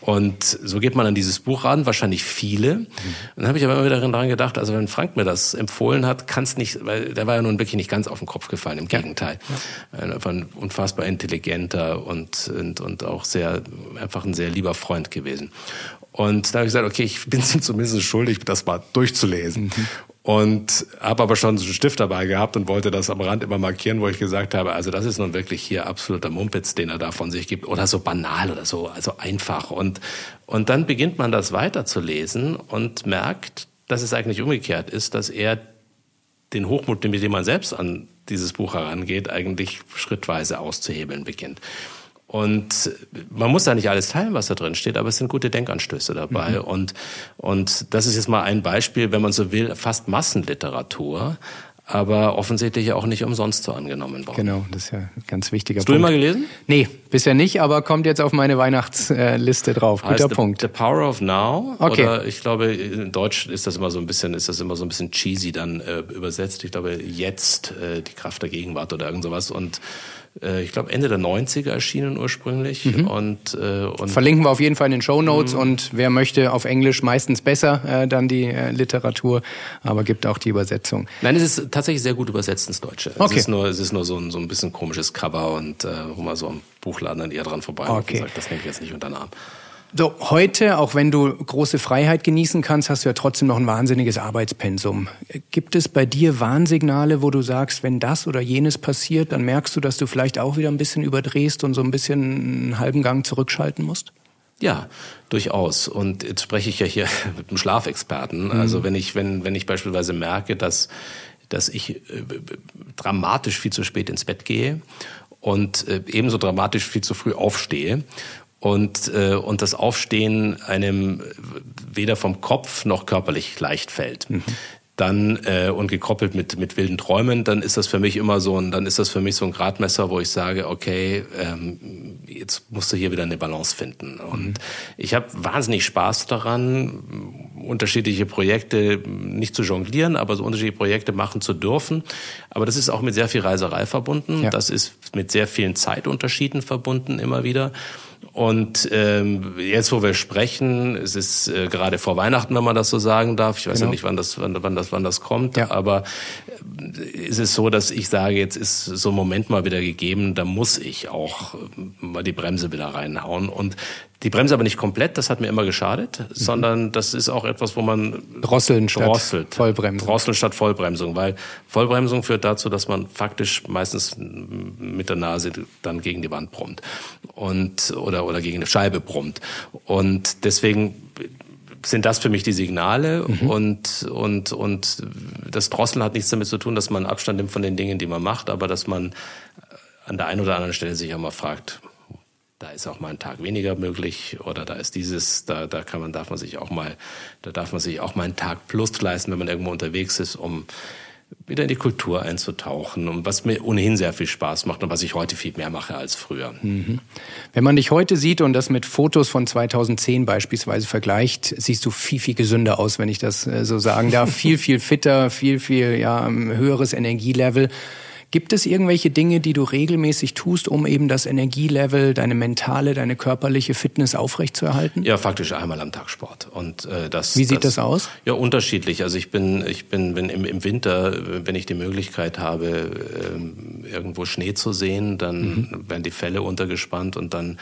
Und so geht man an dieses Buch ran, wahrscheinlich viele. Mhm. Dann habe ich aber immer wieder daran gedacht, also wenn Frank mir das empfohlen hat, kann es nicht, weil der war ja nun wirklich nicht ganz auf den Kopf gefallen, im ja. Gegenteil. Ja. Einfach ein unfassbar intelligenter und, und, und auch sehr, einfach ein sehr lieber Freund gewesen. Und da habe ich gesagt, okay, ich bin es ihm zumindest schuldig, das mal durchzulesen. Mhm und habe aber schon so einen Stift dabei gehabt und wollte das am Rand immer markieren, wo ich gesagt habe, also das ist nun wirklich hier absoluter Mumpitz, den er da von sich gibt oder so banal oder so, also einfach und und dann beginnt man das weiterzulesen und merkt, dass es eigentlich umgekehrt ist, dass er den Hochmut, mit dem man selbst an dieses Buch herangeht, eigentlich schrittweise auszuhebeln beginnt. Und man muss da nicht alles teilen, was da drin steht, aber es sind gute Denkanstöße dabei. Mhm. Und, und das ist jetzt mal ein Beispiel, wenn man so will, fast Massenliteratur, aber offensichtlich auch nicht umsonst so angenommen worden. Genau, das ist ja ein ganz wichtiger Hast Punkt. Hast du ihn mal gelesen? Nee, Bisher nicht, aber kommt jetzt auf meine Weihnachtsliste drauf. Guter heißt Punkt. The, the Power of Now. Okay. Oder ich glaube, in Deutsch ist das immer so ein bisschen, ist das immer so ein bisschen cheesy dann äh, übersetzt. Ich glaube, jetzt äh, die Kraft der Gegenwart oder irgend sowas. Und ich glaube, Ende der 90er erschienen ursprünglich. Mhm. Und, äh, und Verlinken wir auf jeden Fall in den Show Notes und wer möchte auf Englisch meistens besser äh, dann die äh, Literatur, aber gibt auch die Übersetzung. Nein, es ist tatsächlich sehr gut übersetzt ins Deutsche. Okay. Es ist nur, es ist nur so ein, so ein bisschen komisches Cover und äh, wo man so am Buchladen dann eher dran vorbei Okay. und sagt, das nehme ich jetzt nicht unter den Arm. So, heute, auch wenn du große Freiheit genießen kannst, hast du ja trotzdem noch ein wahnsinniges Arbeitspensum. Gibt es bei dir Warnsignale, wo du sagst, wenn das oder jenes passiert, dann merkst du, dass du vielleicht auch wieder ein bisschen überdrehst und so ein bisschen einen halben Gang zurückschalten musst? Ja, durchaus. Und jetzt spreche ich ja hier mit einem Schlafexperten. Also wenn ich, wenn, wenn ich beispielsweise merke, dass, dass ich äh, dramatisch viel zu spät ins Bett gehe und äh, ebenso dramatisch viel zu früh aufstehe und, äh, und das Aufstehen einem weder vom Kopf noch körperlich leicht fällt. Dann äh, und gekoppelt mit mit wilden Träumen, dann ist das für mich immer so ein, dann ist das für mich so ein Gradmesser, wo ich sage, okay, ähm, jetzt musst du hier wieder eine Balance finden. Und ich habe wahnsinnig Spaß daran, unterschiedliche Projekte nicht zu jonglieren, aber so unterschiedliche Projekte machen zu dürfen. Aber das ist auch mit sehr viel Reiserei verbunden. Ja. Das ist mit sehr vielen Zeitunterschieden verbunden immer wieder. Und ähm, jetzt, wo wir sprechen, es ist äh, gerade vor Weihnachten, wenn man das so sagen darf. Ich weiß Genau. ja nicht, wann das, wann, wann das, wann das kommt. Ja. Aber äh, ist es so, dass ich sage, jetzt ist so ein Moment mal wieder gegeben, da muss ich auch äh, mal die Bremse wieder reinhauen. Und die Bremse aber nicht komplett, das hat mir immer geschadet, Mhm. sondern das ist auch etwas, wo man Drosseln statt drosselt. Vollbremsen. Drosseln statt Vollbremsung, weil Vollbremsung führt dazu, dass man faktisch meistens mit der Nase dann gegen die Wand brummt und oder oder gegen eine Scheibe brummt und deswegen sind das für mich die Signale und und und das Drosseln hat nichts damit zu tun, dass man Abstand nimmt von den Dingen, die man macht, aber dass man an der einen oder anderen Stelle sich auch mal fragt, da ist auch mal ein Tag weniger möglich oder da ist dieses, da, da kann man, darf man sich auch mal, da darf man sich auch mal einen Tag plus leisten, wenn man irgendwo unterwegs ist, um wieder in die Kultur einzutauchen und was mir ohnehin sehr viel Spaß macht und was ich heute viel mehr mache als früher. Wenn man dich heute sieht und das mit Fotos von 2010 beispielsweise vergleicht, siehst du viel, viel gesünder aus, wenn ich das äh, so sagen darf. viel, viel fitter, viel, viel ja, höheres Energielevel. Gibt es irgendwelche Dinge, die du regelmäßig tust, um eben das Energielevel, deine mentale, deine körperliche Fitness aufrechtzuerhalten? Ja, faktisch einmal am Tag Sport. Und äh, das. Wie sieht das aus? Ja, unterschiedlich. Also ich bin, ich bin, wenn im, im Winter, wenn ich die Möglichkeit habe, ähm, irgendwo Schnee zu sehen, dann werden die Felle untergespannt und dann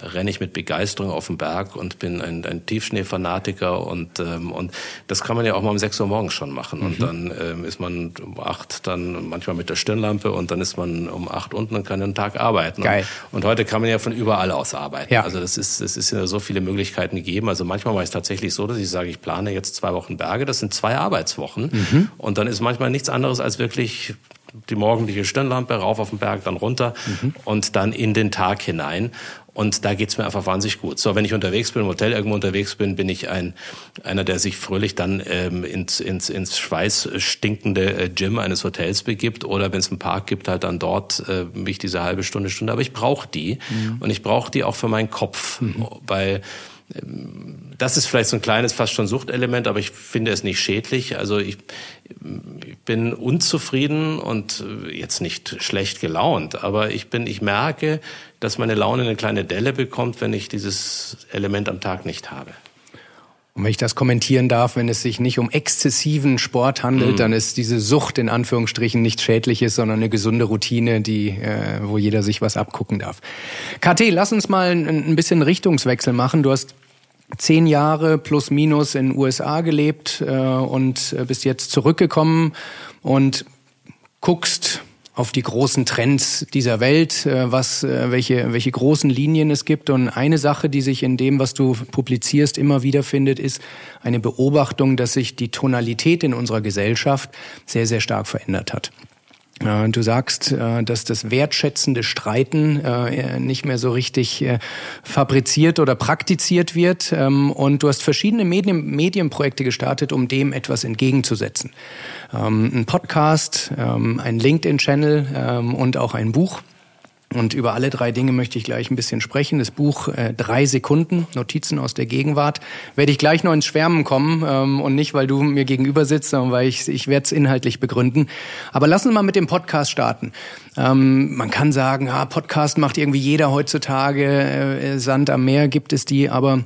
renne ich mit Begeisterung auf den Berg und bin ein, ein Tiefschneefanatiker und ähm, und das kann man ja auch mal um 6 Uhr morgens schon machen und dann ähm, ist man um acht dann manchmal mit der Stirnlampe und dann ist man um acht unten und kann den Tag arbeiten. Geil. Und heute kann man ja von überall aus arbeiten. Ja. Also das ist, es ist ja so viele Möglichkeiten gegeben. Also manchmal mache ich es tatsächlich so, dass ich sage, ich plane jetzt zwei Wochen Berge. Das sind zwei Arbeitswochen. Mhm. Und dann ist manchmal nichts anderes als wirklich die morgendliche Stirnlampe rauf auf den Berg, dann runter Mhm. und dann in den Tag hinein. Und da geht's mir einfach wahnsinnig gut. So, wenn ich unterwegs bin, im Hotel irgendwo unterwegs bin, bin ich ein einer, der sich fröhlich dann ähm, ins, ins, ins schweißstinkende äh, Gym eines Hotels begibt oder wenn es einen Park gibt, halt dann dort äh, mich diese halbe Stunde, Stunde. Aber ich brauche die und ich brauche die auch für meinen Kopf, weil ähm, das ist vielleicht so ein kleines, fast schon Suchtelement, aber ich finde es nicht schädlich. Also ich, ich bin unzufrieden und äh, jetzt nicht schlecht gelaunt, aber ich bin, ich merke, dass meine Laune eine kleine Delle bekommt, wenn ich dieses Element am Tag nicht habe. Und wenn ich das kommentieren darf, wenn es sich nicht um exzessiven Sport handelt, dann ist diese Sucht in Anführungsstrichen nichts Schädliches, sondern eine gesunde Routine, die, äh, wo jeder sich was abgucken darf. KT, lass uns mal ein, ein bisschen Richtungswechsel machen. Du hast zehn Jahre plus minus in den USA gelebt äh, und äh, bist jetzt zurückgekommen und guckst auf die großen Trends dieser Welt, äh, was, äh, welche, welche großen Linien es gibt. Und eine Sache, die sich in dem, was du publizierst, immer wieder findet, ist eine Beobachtung, dass sich die Tonalität in unserer Gesellschaft sehr, sehr stark verändert hat. Äh, Du sagst, äh, dass das wertschätzende Streiten äh, nicht mehr so richtig fabriziert oder praktiziert wird. Ähm, Und du hast verschiedene Medien, Medienprojekte gestartet, um dem etwas entgegenzusetzen. Ähm, Ein Podcast, ähm, ein LinkedIn-Channel und auch ein Buch. Und über alle drei Dinge möchte ich gleich ein bisschen sprechen. Das Buch äh, Drei Sekunden, Notizen aus der Gegenwart, werde ich gleich noch ins Schwärmen kommen. Ähm, und nicht, weil du mir gegenüber sitzt, sondern weil ich, ich werde es inhaltlich begründen. Aber lass uns mal mit dem Podcast starten. Ähm, man kann sagen, ah, Podcast macht irgendwie jeder heutzutage. Äh, Sand am Meer gibt es die, aber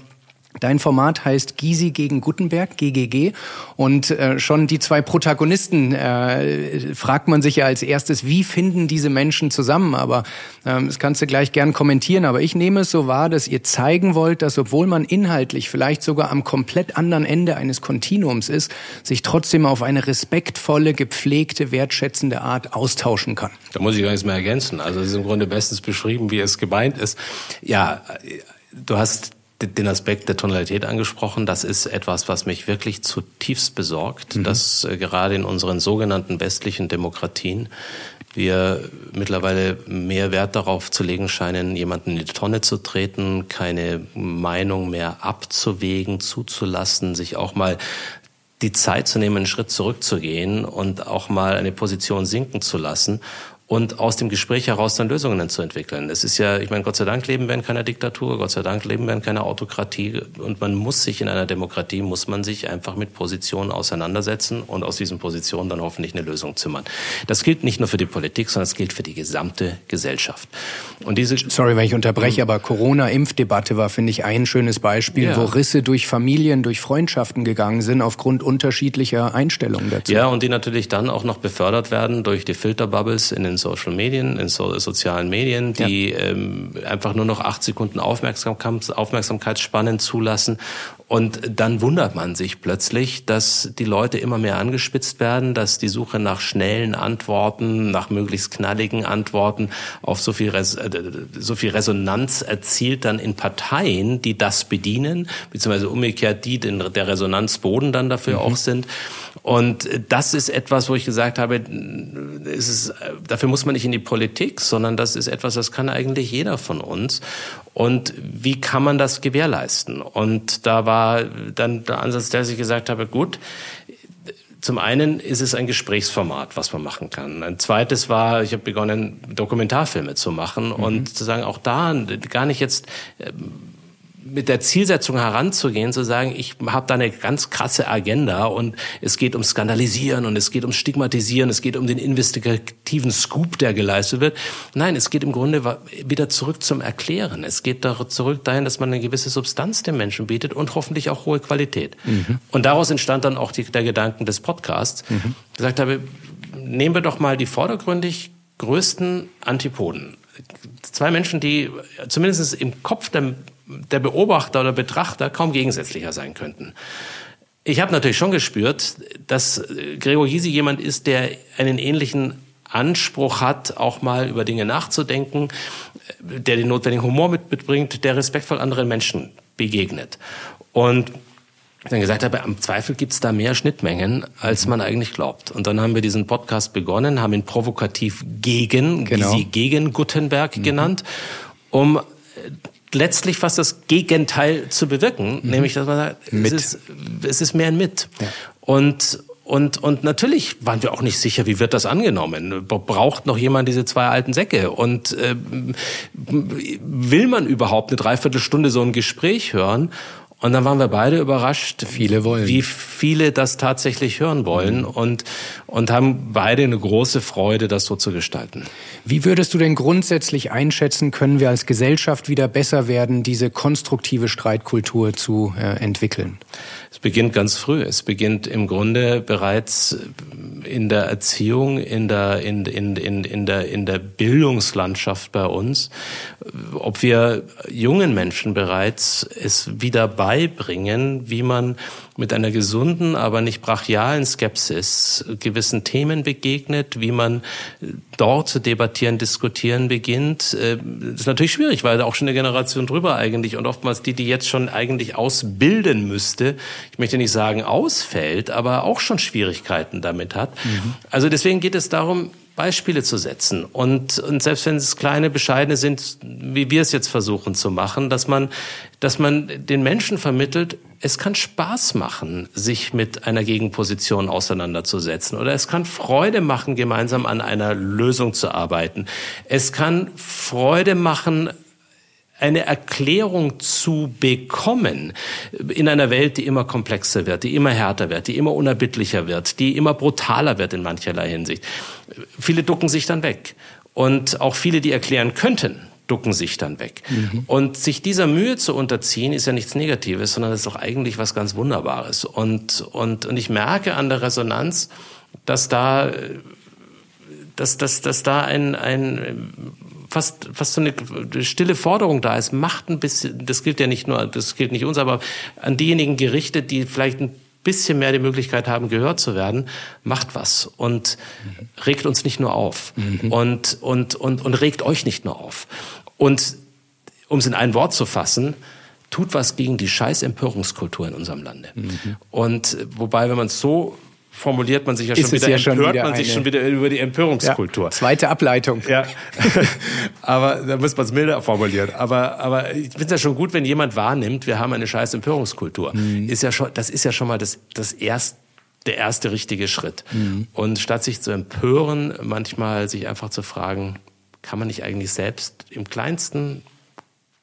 Dein Format heißt Gysi gegen Gutenberg, GGG. Und äh, schon die zwei Protagonisten äh, fragt man sich ja als erstes, wie finden diese Menschen zusammen? Aber ähm, das kannst du gleich gern kommentieren. Aber ich nehme es so wahr, dass ihr zeigen wollt, dass obwohl man inhaltlich vielleicht sogar am komplett anderen Ende eines Kontinuums ist, sich trotzdem auf eine respektvolle, gepflegte, wertschätzende Art austauschen kann. Da muss ich gar nichts mehr ergänzen. Also es ist im Grunde bestens beschrieben, wie es gemeint ist. Ja, du hast den Aspekt der Tonalität angesprochen. Das ist etwas, was mich wirklich zutiefst besorgt, mhm. dass äh, gerade in unseren sogenannten westlichen Demokratien wir mittlerweile mehr Wert darauf zu legen scheinen, jemanden in die Tonne zu treten, keine Meinung mehr abzuwägen, zuzulassen, sich auch mal die Zeit zu nehmen, einen Schritt zurückzugehen und auch mal eine Position sinken zu lassen und aus dem Gespräch heraus dann Lösungen zu entwickeln. Es ist ja, ich meine, Gott sei Dank leben wir in keiner Diktatur, Gott sei Dank leben wir in keiner Autokratie und man muss sich in einer Demokratie, muss man sich einfach mit Positionen auseinandersetzen und aus diesen Positionen dann hoffentlich eine Lösung zimmern. Das gilt nicht nur für die Politik, sondern es gilt für die gesamte Gesellschaft. Und diese Sorry, wenn ich unterbreche, aber Corona-Impfdebatte war, finde ich, ein schönes Beispiel, ja. wo Risse durch Familien, durch Freundschaften gegangen sind aufgrund unterschiedlicher Einstellungen dazu. Ja, und die natürlich dann auch noch befördert werden durch die Filterbubbles in den in Social Medien, in so, sozialen Medien, die ja. ähm, einfach nur noch acht Sekunden Aufmerksamkeit, Aufmerksamkeitsspannen zulassen und dann wundert man sich plötzlich, dass die Leute immer mehr angespitzt werden, dass die Suche nach schnellen Antworten, nach möglichst knalligen Antworten auf so viel, Res äh, so viel Resonanz erzielt dann in Parteien, die das bedienen, beziehungsweise umgekehrt die den, der Resonanzboden dann dafür mhm. auch sind. Und das ist etwas, wo ich gesagt habe, ist dafür muss man nicht in die Politik, sondern das ist etwas, das kann eigentlich jeder von uns. Und wie kann man das gewährleisten? Und da war dann der Ansatz, der ich gesagt habe, gut, zum einen ist es ein Gesprächsformat, was man machen kann. Ein zweites war, ich habe begonnen, Dokumentarfilme zu machen mhm. und zu sagen, auch da gar nicht jetzt mit der Zielsetzung heranzugehen, zu sagen, ich habe da eine ganz krasse Agenda und es geht um Skandalisieren und es geht um Stigmatisieren, es geht um den investigativen Scoop, der geleistet wird. Nein, es geht im Grunde wieder zurück zum Erklären. Es geht zurück dahin, dass man eine gewisse Substanz dem Menschen bietet und hoffentlich auch hohe Qualität. Mhm. Und daraus entstand dann auch die, der Gedanken des Podcasts. Mhm. Ich gesagt habe, nehmen wir doch mal die vordergründig größten Antipoden. Zwei Menschen, die zumindest im Kopf der der Beobachter oder Betrachter kaum gegensätzlicher sein könnten. Ich habe natürlich schon gespürt, dass Gregor Gysi jemand ist, der einen ähnlichen Anspruch hat, auch mal über Dinge nachzudenken, der den notwendigen Humor mitbringt, der respektvoll anderen Menschen begegnet. Und dann gesagt habe, am Zweifel gibt es da mehr Schnittmengen, als man eigentlich glaubt. Und dann haben wir diesen Podcast begonnen, haben ihn provokativ gegen, genau. Gysi gegen Gutenberg mhm. genannt, um letztlich fast das Gegenteil zu bewirken, mhm. nämlich dass man sagt, es ist, es ist mehr ein Mit. Ja. Und und, und natürlich waren wir auch nicht sicher, wie wird das angenommen? Braucht noch jemand diese zwei alten Säcke? Und äh, will man überhaupt eine Dreiviertelstunde so ein Gespräch hören? Und dann waren wir beide überrascht, viele wollen. wie viele das tatsächlich hören wollen mhm. und, und haben beide eine große Freude, das so zu gestalten. Wie würdest du denn grundsätzlich einschätzen, können wir als Gesellschaft wieder besser werden, diese konstruktive Streitkultur zu äh, entwickeln? Es beginnt ganz früh. Es beginnt im Grunde bereits in der Erziehung, in der, in, in, in, in, der, in der Bildungslandschaft bei uns. Ob wir jungen Menschen bereits es wieder beibringen, wie man mit einer gesunden, aber nicht brachialen Skepsis gewissen Themen begegnet, wie man dort zu debattieren, diskutieren beginnt. Äh, das ist natürlich schwierig, weil da auch schon eine Generation drüber eigentlich und oftmals die, die jetzt schon eigentlich ausbilden müsste, ich möchte nicht sagen ausfällt, aber auch schon Schwierigkeiten damit hat. Mhm. Also deswegen geht es darum, Beispiele zu setzen. Und, und selbst wenn es kleine, bescheidene sind, wie wir es jetzt versuchen zu machen, dass man, dass man den Menschen vermittelt, es kann Spaß machen, sich mit einer Gegenposition auseinanderzusetzen. Oder es kann Freude machen, gemeinsam an einer Lösung zu arbeiten. Es kann Freude machen, eine Erklärung zu bekommen in einer Welt, die immer komplexer wird, die immer härter wird, die immer unerbittlicher wird, die immer brutaler wird in mancherlei Hinsicht. Viele ducken sich dann weg. Und auch viele, die erklären könnten, ducken sich dann weg. Mhm. Und sich dieser Mühe zu unterziehen, ist ja nichts Negatives, sondern ist doch eigentlich was ganz Wunderbares. Und, und, und ich merke an der Resonanz, dass da, dass, dass, dass da ein, ein fast, fast so eine stille Forderung da ist. Macht ein bisschen, das gilt ja nicht nur, das gilt nicht uns, aber an diejenigen gerichtet, die vielleicht ein bisschen mehr die Möglichkeit haben, gehört zu werden, macht was und regt uns nicht nur auf mhm. und, und, und, und regt euch nicht nur auf. Und um es in ein Wort zu fassen, tut was gegen die scheiß Empörungskultur in unserem Lande. Mhm. Und wobei, wenn man es so formuliert man sich ja schon wieder, ja schon wieder man sich schon wieder über die Empörungskultur. Ja, zweite Ableitung. Ja, aber da muss man es milder formulieren. Aber, aber ich finde es ja schon gut, wenn jemand wahrnimmt, wir haben eine scheiß Empörungskultur. Mhm. Ist ja schon, das ist ja schon mal das, das erste der erste richtige Schritt. Mhm. Und statt sich zu empören, manchmal sich einfach zu fragen, kann man nicht eigentlich selbst im kleinsten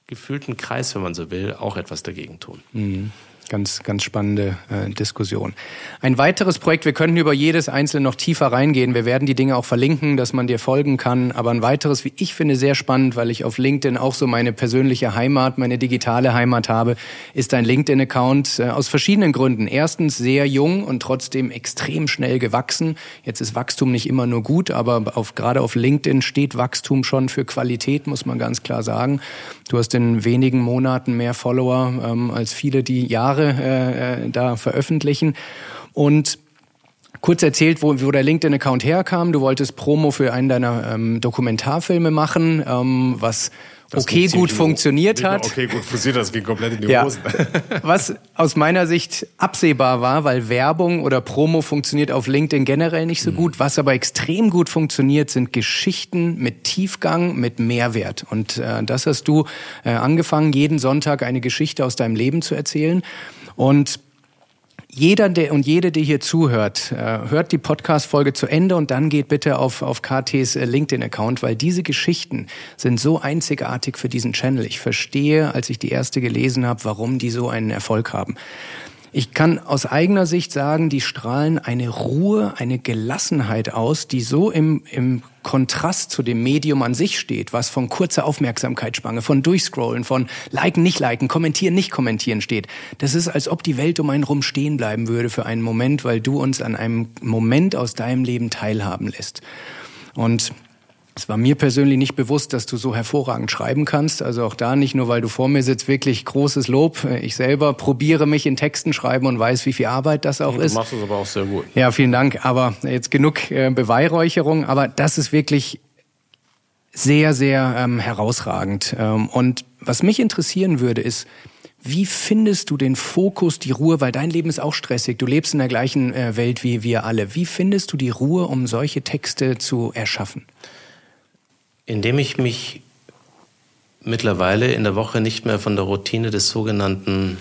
gefühlten Kreis, wenn man so will, auch etwas dagegen tun. Mhm. Ganz, ganz spannende äh, Diskussion. Ein weiteres Projekt, wir könnten über jedes einzelne noch tiefer reingehen. Wir werden die Dinge auch verlinken, dass man dir folgen kann. Aber ein weiteres, wie ich finde, sehr spannend, weil ich auf LinkedIn auch so meine persönliche Heimat, meine digitale Heimat habe, ist ein LinkedIn-Account äh, aus verschiedenen Gründen. Erstens sehr jung und trotzdem extrem schnell gewachsen. Jetzt ist Wachstum nicht immer nur gut, aber auf, gerade auf LinkedIn steht Wachstum schon für Qualität, muss man ganz klar sagen. Du hast in wenigen Monaten mehr Follower ähm, als viele, die Jahre äh, äh, da veröffentlichen. Und kurz erzählt, wo, wo der LinkedIn-Account herkam. Du wolltest Promo für einen deiner ähm, Dokumentarfilme machen, ähm, was das okay gut funktioniert hat. Okay gut funktioniert, das ging komplett in die ja. Hosen. Was aus meiner Sicht absehbar war, weil Werbung oder Promo funktioniert auf LinkedIn generell nicht so mhm. gut. Was aber extrem gut funktioniert, sind Geschichten mit Tiefgang, mit Mehrwert. Und äh, das hast du äh, angefangen, jeden Sonntag eine Geschichte aus deinem Leben zu erzählen. Und jeder der und jede, die hier zuhört, äh, hört die Podcast-Folge zu Ende und dann geht bitte auf, auf KTs äh, LinkedIn-Account, weil diese Geschichten sind so einzigartig für diesen Channel. Ich verstehe, als ich die erste gelesen habe, warum die so einen Erfolg haben. Ich kann aus eigener Sicht sagen, die strahlen eine Ruhe, eine Gelassenheit aus, die so im, im Kontrast zu dem Medium an sich steht, was von kurzer Aufmerksamkeitsspanne, von Durchscrollen, von Liken, nicht liken, kommentieren, nicht kommentieren steht. Das ist, als ob die Welt um einen rum stehen bleiben würde für einen Moment, weil du uns an einem Moment aus deinem Leben teilhaben lässt. Und es war mir persönlich nicht bewusst, dass du so hervorragend schreiben kannst. Also auch da nicht nur, weil du vor mir sitzt, wirklich großes Lob. Ich selber probiere mich in Texten schreiben und weiß, wie viel Arbeit das auch du ist. Du machst es aber auch sehr gut. Ja, vielen Dank. Aber jetzt genug äh, Beweihräucherung. Aber das ist wirklich sehr, sehr ähm, herausragend. Ähm, und was mich interessieren würde, ist, wie findest du den Fokus, die Ruhe, weil dein Leben ist auch stressig, du lebst in der gleichen äh, Welt wie wir alle. Wie findest du die Ruhe, um solche Texte zu erschaffen? Indem ich mich mittlerweile in der Woche nicht mehr von der Routine des sogenannten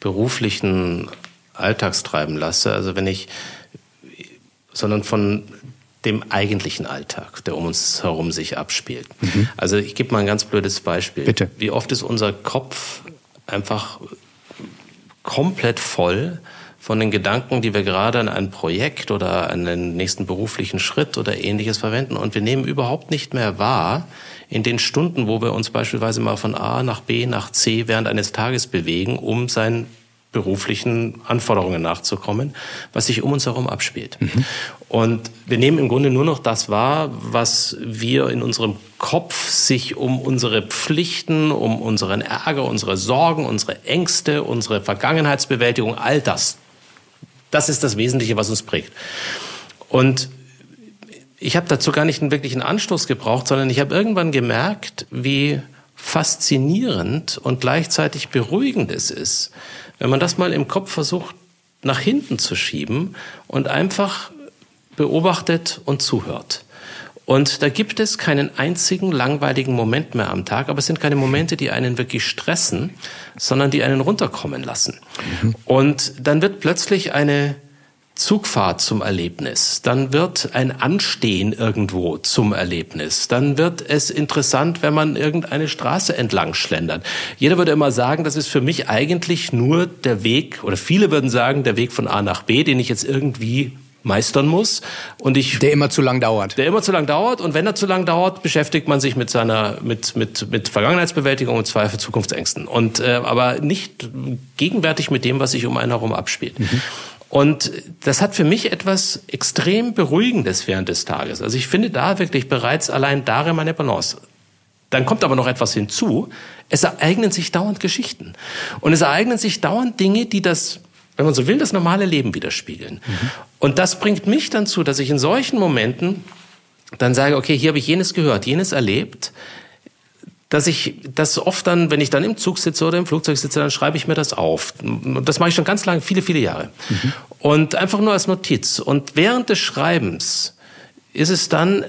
beruflichen Alltags treiben lasse, also wenn ich, sondern von dem eigentlichen Alltag, der um uns herum sich abspielt. Mhm. Also ich gebe mal ein ganz blödes Beispiel. Bitte. Wie oft ist unser Kopf einfach komplett voll von den Gedanken, die wir gerade an ein Projekt oder an den nächsten beruflichen Schritt oder ähnliches verwenden. Und wir nehmen überhaupt nicht mehr wahr, in den Stunden, wo wir uns beispielsweise mal von A nach B nach C während eines Tages bewegen, um seinen beruflichen Anforderungen nachzukommen, was sich um uns herum abspielt. Mhm. Und wir nehmen im Grunde nur noch das wahr, was wir in unserem Kopf sich um unsere Pflichten, um unseren Ärger, unsere Sorgen, unsere Ängste, unsere Vergangenheitsbewältigung, all das das ist das Wesentliche, was uns prägt. Und ich habe dazu gar nicht einen wirklichen Anstoß gebraucht, sondern ich habe irgendwann gemerkt, wie faszinierend und gleichzeitig beruhigend es ist, wenn man das mal im Kopf versucht nach hinten zu schieben und einfach beobachtet und zuhört. Und da gibt es keinen einzigen langweiligen Moment mehr am Tag, aber es sind keine Momente, die einen wirklich stressen, sondern die einen runterkommen lassen. Mhm. Und dann wird plötzlich eine Zugfahrt zum Erlebnis, dann wird ein Anstehen irgendwo zum Erlebnis, dann wird es interessant, wenn man irgendeine Straße entlang schlendert. Jeder würde immer sagen, das ist für mich eigentlich nur der Weg, oder viele würden sagen, der Weg von A nach B, den ich jetzt irgendwie meistern muss und ich der immer zu lang dauert der immer zu lang dauert und wenn er zu lang dauert beschäftigt man sich mit seiner mit mit mit Vergangenheitsbewältigung und Zweifel Zukunftsängsten und äh, aber nicht gegenwärtig mit dem was sich um einen herum abspielt mhm. Und das hat für mich etwas extrem Beruhigendes während des Tages. Also ich finde da wirklich bereits allein darin meine Balance. Dann kommt aber noch etwas hinzu. Es ereignen sich dauernd Geschichten. Und es ereignen sich dauernd Dinge, die das, wenn man so will, das normale Leben widerspiegeln. Mhm. Und das bringt mich dann zu, dass ich in solchen Momenten dann sage, okay, hier habe ich jenes gehört, jenes erlebt dass ich das oft dann, wenn ich dann im Zug sitze oder im Flugzeug sitze, dann schreibe ich mir das auf. Das mache ich schon ganz lange, viele, viele Jahre. Mhm. Und einfach nur als Notiz. Und während des Schreibens ist es dann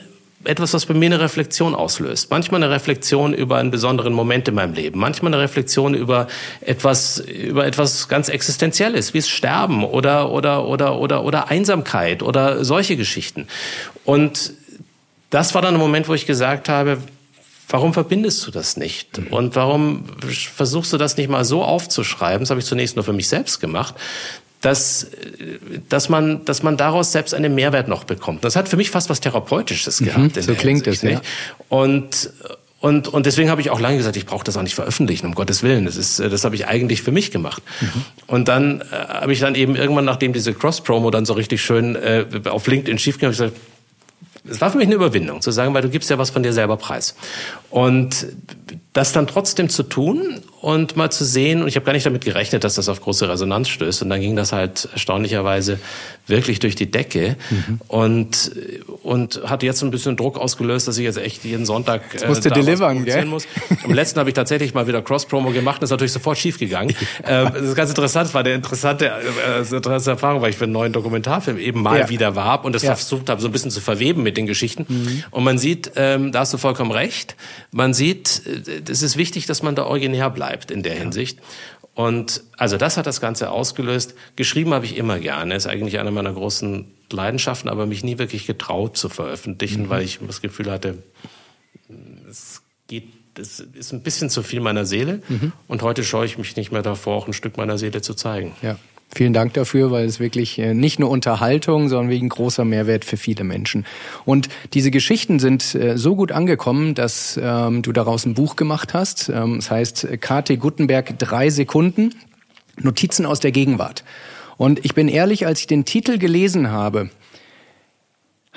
etwas, was bei mir eine Reflexion auslöst. Manchmal eine Reflexion über einen besonderen Moment in meinem Leben. Manchmal eine Reflexion über etwas, über etwas ganz Existenzielles, wie es Sterben oder, oder, oder, oder, oder Einsamkeit oder solche Geschichten. Und das war dann ein Moment, wo ich gesagt habe, Warum verbindest du das nicht? Mhm. Und warum versuchst du das nicht mal so aufzuschreiben? Das habe ich zunächst nur für mich selbst gemacht, dass, dass, man, dass man daraus selbst einen Mehrwert noch bekommt. Das hat für mich fast was Therapeutisches mhm, gehabt. Mhm, so klingt es, ja. Und, und, und deswegen habe ich auch lange gesagt, ich brauche das auch nicht veröffentlichen, um Gottes Willen. Das, ist, das habe ich eigentlich für mich gemacht. Mhm. Und dann äh, habe ich dann eben irgendwann, nachdem diese Cross-Promo dann so richtig schön äh, auf LinkedIn schief ging, habe ich gesagt, es war für mich eine Überwindung zu sagen, weil du gibst ja was von dir selber preis. Und das dann trotzdem zu tun und mal zu sehen, und ich habe gar nicht damit gerechnet, dass das auf große Resonanz stößt. Und dann ging das halt erstaunlicherweise wirklich durch die Decke mhm. und, und hat jetzt ein bisschen Druck ausgelöst, dass ich jetzt echt jeden Sonntag äh, musste delivern, gell? muss. Am letzten habe ich tatsächlich mal wieder Cross-Promo gemacht, das ist natürlich sofort schief gegangen. ähm, das ist ganz interessant, war eine interessante, äh, interessante Erfahrung, weil ich für einen neuen Dokumentarfilm eben mal ja. wieder warb und das ja. versucht habe, so ein bisschen zu verweben mit den Geschichten. Mhm. Und man sieht, ähm, da hast du vollkommen recht, man sieht, äh, es ist wichtig, dass man da originär bleibt in der ja. Hinsicht. Und also das hat das Ganze ausgelöst. Geschrieben habe ich immer gerne, ist eigentlich eine meiner großen Leidenschaften, aber mich nie wirklich getraut zu veröffentlichen, mhm. weil ich das Gefühl hatte, es geht, es ist ein bisschen zu viel meiner Seele. Mhm. Und heute scheue ich mich nicht mehr davor, auch ein Stück meiner Seele zu zeigen. Ja. Vielen Dank dafür, weil es wirklich äh, nicht nur Unterhaltung, sondern wegen großer Mehrwert für viele Menschen. Und diese Geschichten sind äh, so gut angekommen, dass ähm, du daraus ein Buch gemacht hast. Ähm, es heißt KT Gutenberg drei Sekunden, Notizen aus der Gegenwart. Und ich bin ehrlich, als ich den Titel gelesen habe,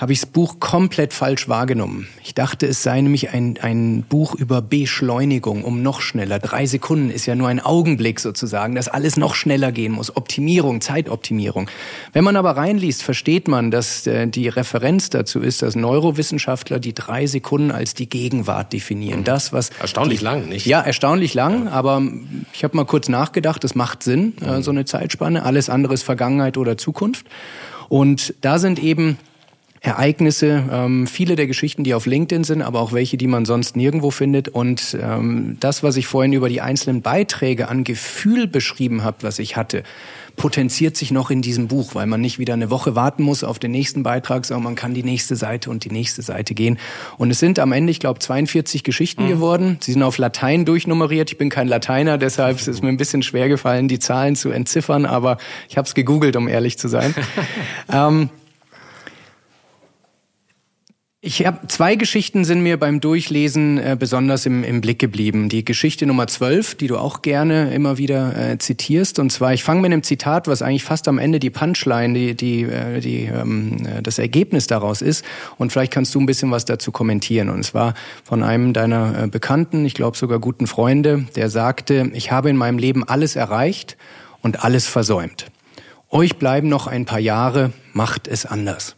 habe ich das Buch komplett falsch wahrgenommen. Ich dachte, es sei nämlich ein, ein Buch über Beschleunigung, um noch schneller. Drei Sekunden ist ja nur ein Augenblick sozusagen, dass alles noch schneller gehen muss. Optimierung, Zeitoptimierung. Wenn man aber reinliest, versteht man, dass äh, die Referenz dazu ist, dass Neurowissenschaftler die drei Sekunden als die Gegenwart definieren. Mhm. Das, was erstaunlich die, lang, nicht? Ja, erstaunlich lang. Ja. Aber ich habe mal kurz nachgedacht. Das macht Sinn, äh, mhm. so eine Zeitspanne. Alles andere ist Vergangenheit oder Zukunft. Und da sind eben Ereignisse, ähm, viele der Geschichten, die auf LinkedIn sind, aber auch welche, die man sonst nirgendwo findet. Und ähm, das, was ich vorhin über die einzelnen Beiträge an Gefühl beschrieben habe, was ich hatte, potenziert sich noch in diesem Buch, weil man nicht wieder eine Woche warten muss auf den nächsten Beitrag, sondern man kann die nächste Seite und die nächste Seite gehen. Und es sind am Ende, ich glaube, 42 Geschichten mhm. geworden. Sie sind auf Latein durchnummeriert. Ich bin kein Lateiner, deshalb ist es mir ein bisschen schwer gefallen, die Zahlen zu entziffern, aber ich habe es gegoogelt, um ehrlich zu sein. ähm, ich habe zwei Geschichten sind mir beim Durchlesen äh, besonders im, im Blick geblieben. Die Geschichte Nummer 12, die du auch gerne immer wieder äh, zitierst. Und zwar, ich fange mit einem Zitat, was eigentlich fast am Ende die Punchline, die, die, äh, die, ähm, äh, das Ergebnis daraus ist. Und vielleicht kannst du ein bisschen was dazu kommentieren. Und es war von einem deiner äh, Bekannten, ich glaube sogar guten Freunde, der sagte, ich habe in meinem Leben alles erreicht und alles versäumt. Euch bleiben noch ein paar Jahre, macht es anders.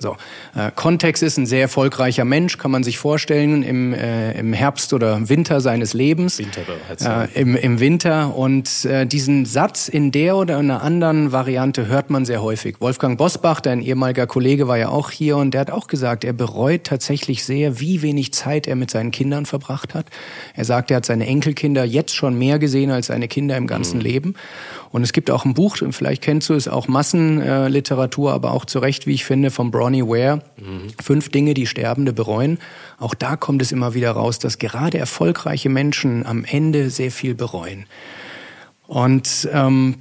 So, äh, Kontext ist ein sehr erfolgreicher Mensch, kann man sich vorstellen, im, äh, im Herbst oder Winter seines Lebens. Winter äh, im, Im Winter. Und äh, diesen Satz in der oder einer anderen Variante hört man sehr häufig. Wolfgang Bosbach, dein ehemaliger Kollege, war ja auch hier und der hat auch gesagt, er bereut tatsächlich sehr, wie wenig Zeit er mit seinen Kindern verbracht hat. Er sagt, er hat seine Enkelkinder jetzt schon mehr gesehen als seine Kinder im ganzen mhm. Leben. Und es gibt auch ein Buch, vielleicht kennst du es, auch Massenliteratur, aber auch zu Recht, wie ich finde, von Bronnie Ware. Mhm. Fünf Dinge, die Sterbende bereuen. Auch da kommt es immer wieder raus, dass gerade erfolgreiche Menschen am Ende sehr viel bereuen. Und ähm,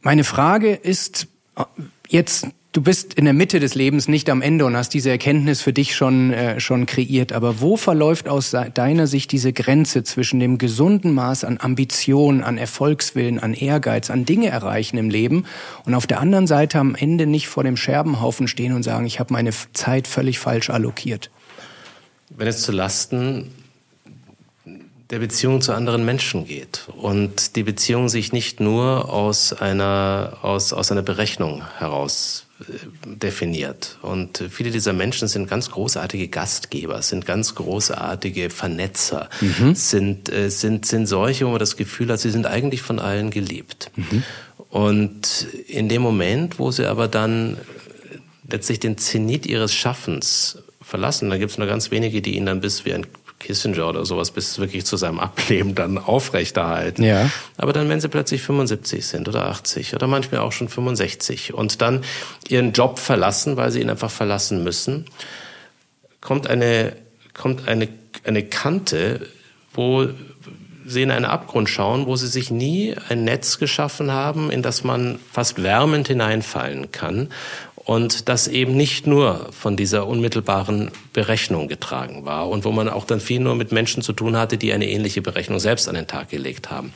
meine Frage ist äh, jetzt du bist in der Mitte des Lebens, nicht am Ende und hast diese Erkenntnis für dich schon, äh, schon kreiert. Aber wo verläuft aus deiner Sicht diese Grenze zwischen dem gesunden Maß an Ambition, an Erfolgswillen, an Ehrgeiz, an Dinge erreichen im Leben und auf der anderen Seite am Ende nicht vor dem Scherbenhaufen stehen und sagen, ich habe meine Zeit völlig falsch allokiert? Wenn es zu Lasten der Beziehung zu anderen Menschen geht und die Beziehung sich nicht nur aus einer, aus, aus einer Berechnung heraus definiert. Und viele dieser Menschen sind ganz großartige Gastgeber, sind ganz großartige Vernetzer, mhm. sind, äh, sind, sind solche, wo man das Gefühl hat, sie sind eigentlich von allen geliebt. Mhm. Und in dem Moment, wo sie aber dann letztlich den Zenit ihres Schaffens verlassen, da gibt es nur ganz wenige, die ihn dann bis wie ein Kissinger oder sowas bis wirklich zu seinem Ableben dann aufrechterhalten. Ja. Aber dann, wenn sie plötzlich 75 sind oder 80 oder manchmal auch schon 65 und dann ihren Job verlassen, weil sie ihn einfach verlassen müssen, kommt eine, kommt eine, eine Kante, wo sie in einen Abgrund schauen, wo sie sich nie ein Netz geschaffen haben, in das man fast wärmend hineinfallen kann und das eben nicht nur von dieser unmittelbaren Berechnung getragen war und wo man auch dann viel nur mit Menschen zu tun hatte, die eine ähnliche Berechnung selbst an den Tag gelegt haben.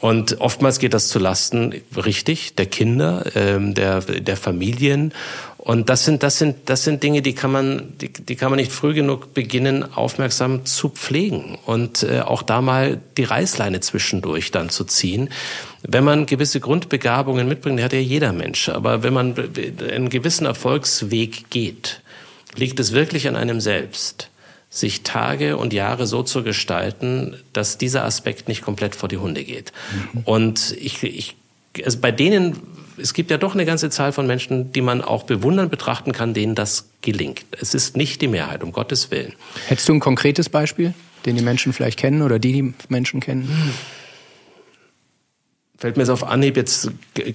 Und oftmals geht das zu Lasten, richtig, der Kinder, ähm, der, der Familien. Und das sind, das sind, das sind Dinge, die kann man, die, die kann man nicht früh genug beginnen, aufmerksam zu pflegen und äh, auch da mal die Reißleine zwischendurch dann zu ziehen. Wenn man gewisse Grundbegabungen mitbringt, hat ja jeder Mensch, aber wenn man einen gewissen Erfolgsweg geht, liegt es wirklich an einem selbst sich Tage und Jahre so zu gestalten, dass dieser Aspekt nicht komplett vor die Hunde geht. Mhm. Und ich, ich also bei denen, es gibt ja doch eine ganze Zahl von Menschen, die man auch bewundern betrachten kann, denen das gelingt. Es ist nicht die Mehrheit, um Gottes Willen. Hättest du ein konkretes Beispiel, den die Menschen vielleicht kennen oder die die Menschen kennen? Hm fällt mir jetzt auf Anhieb jetzt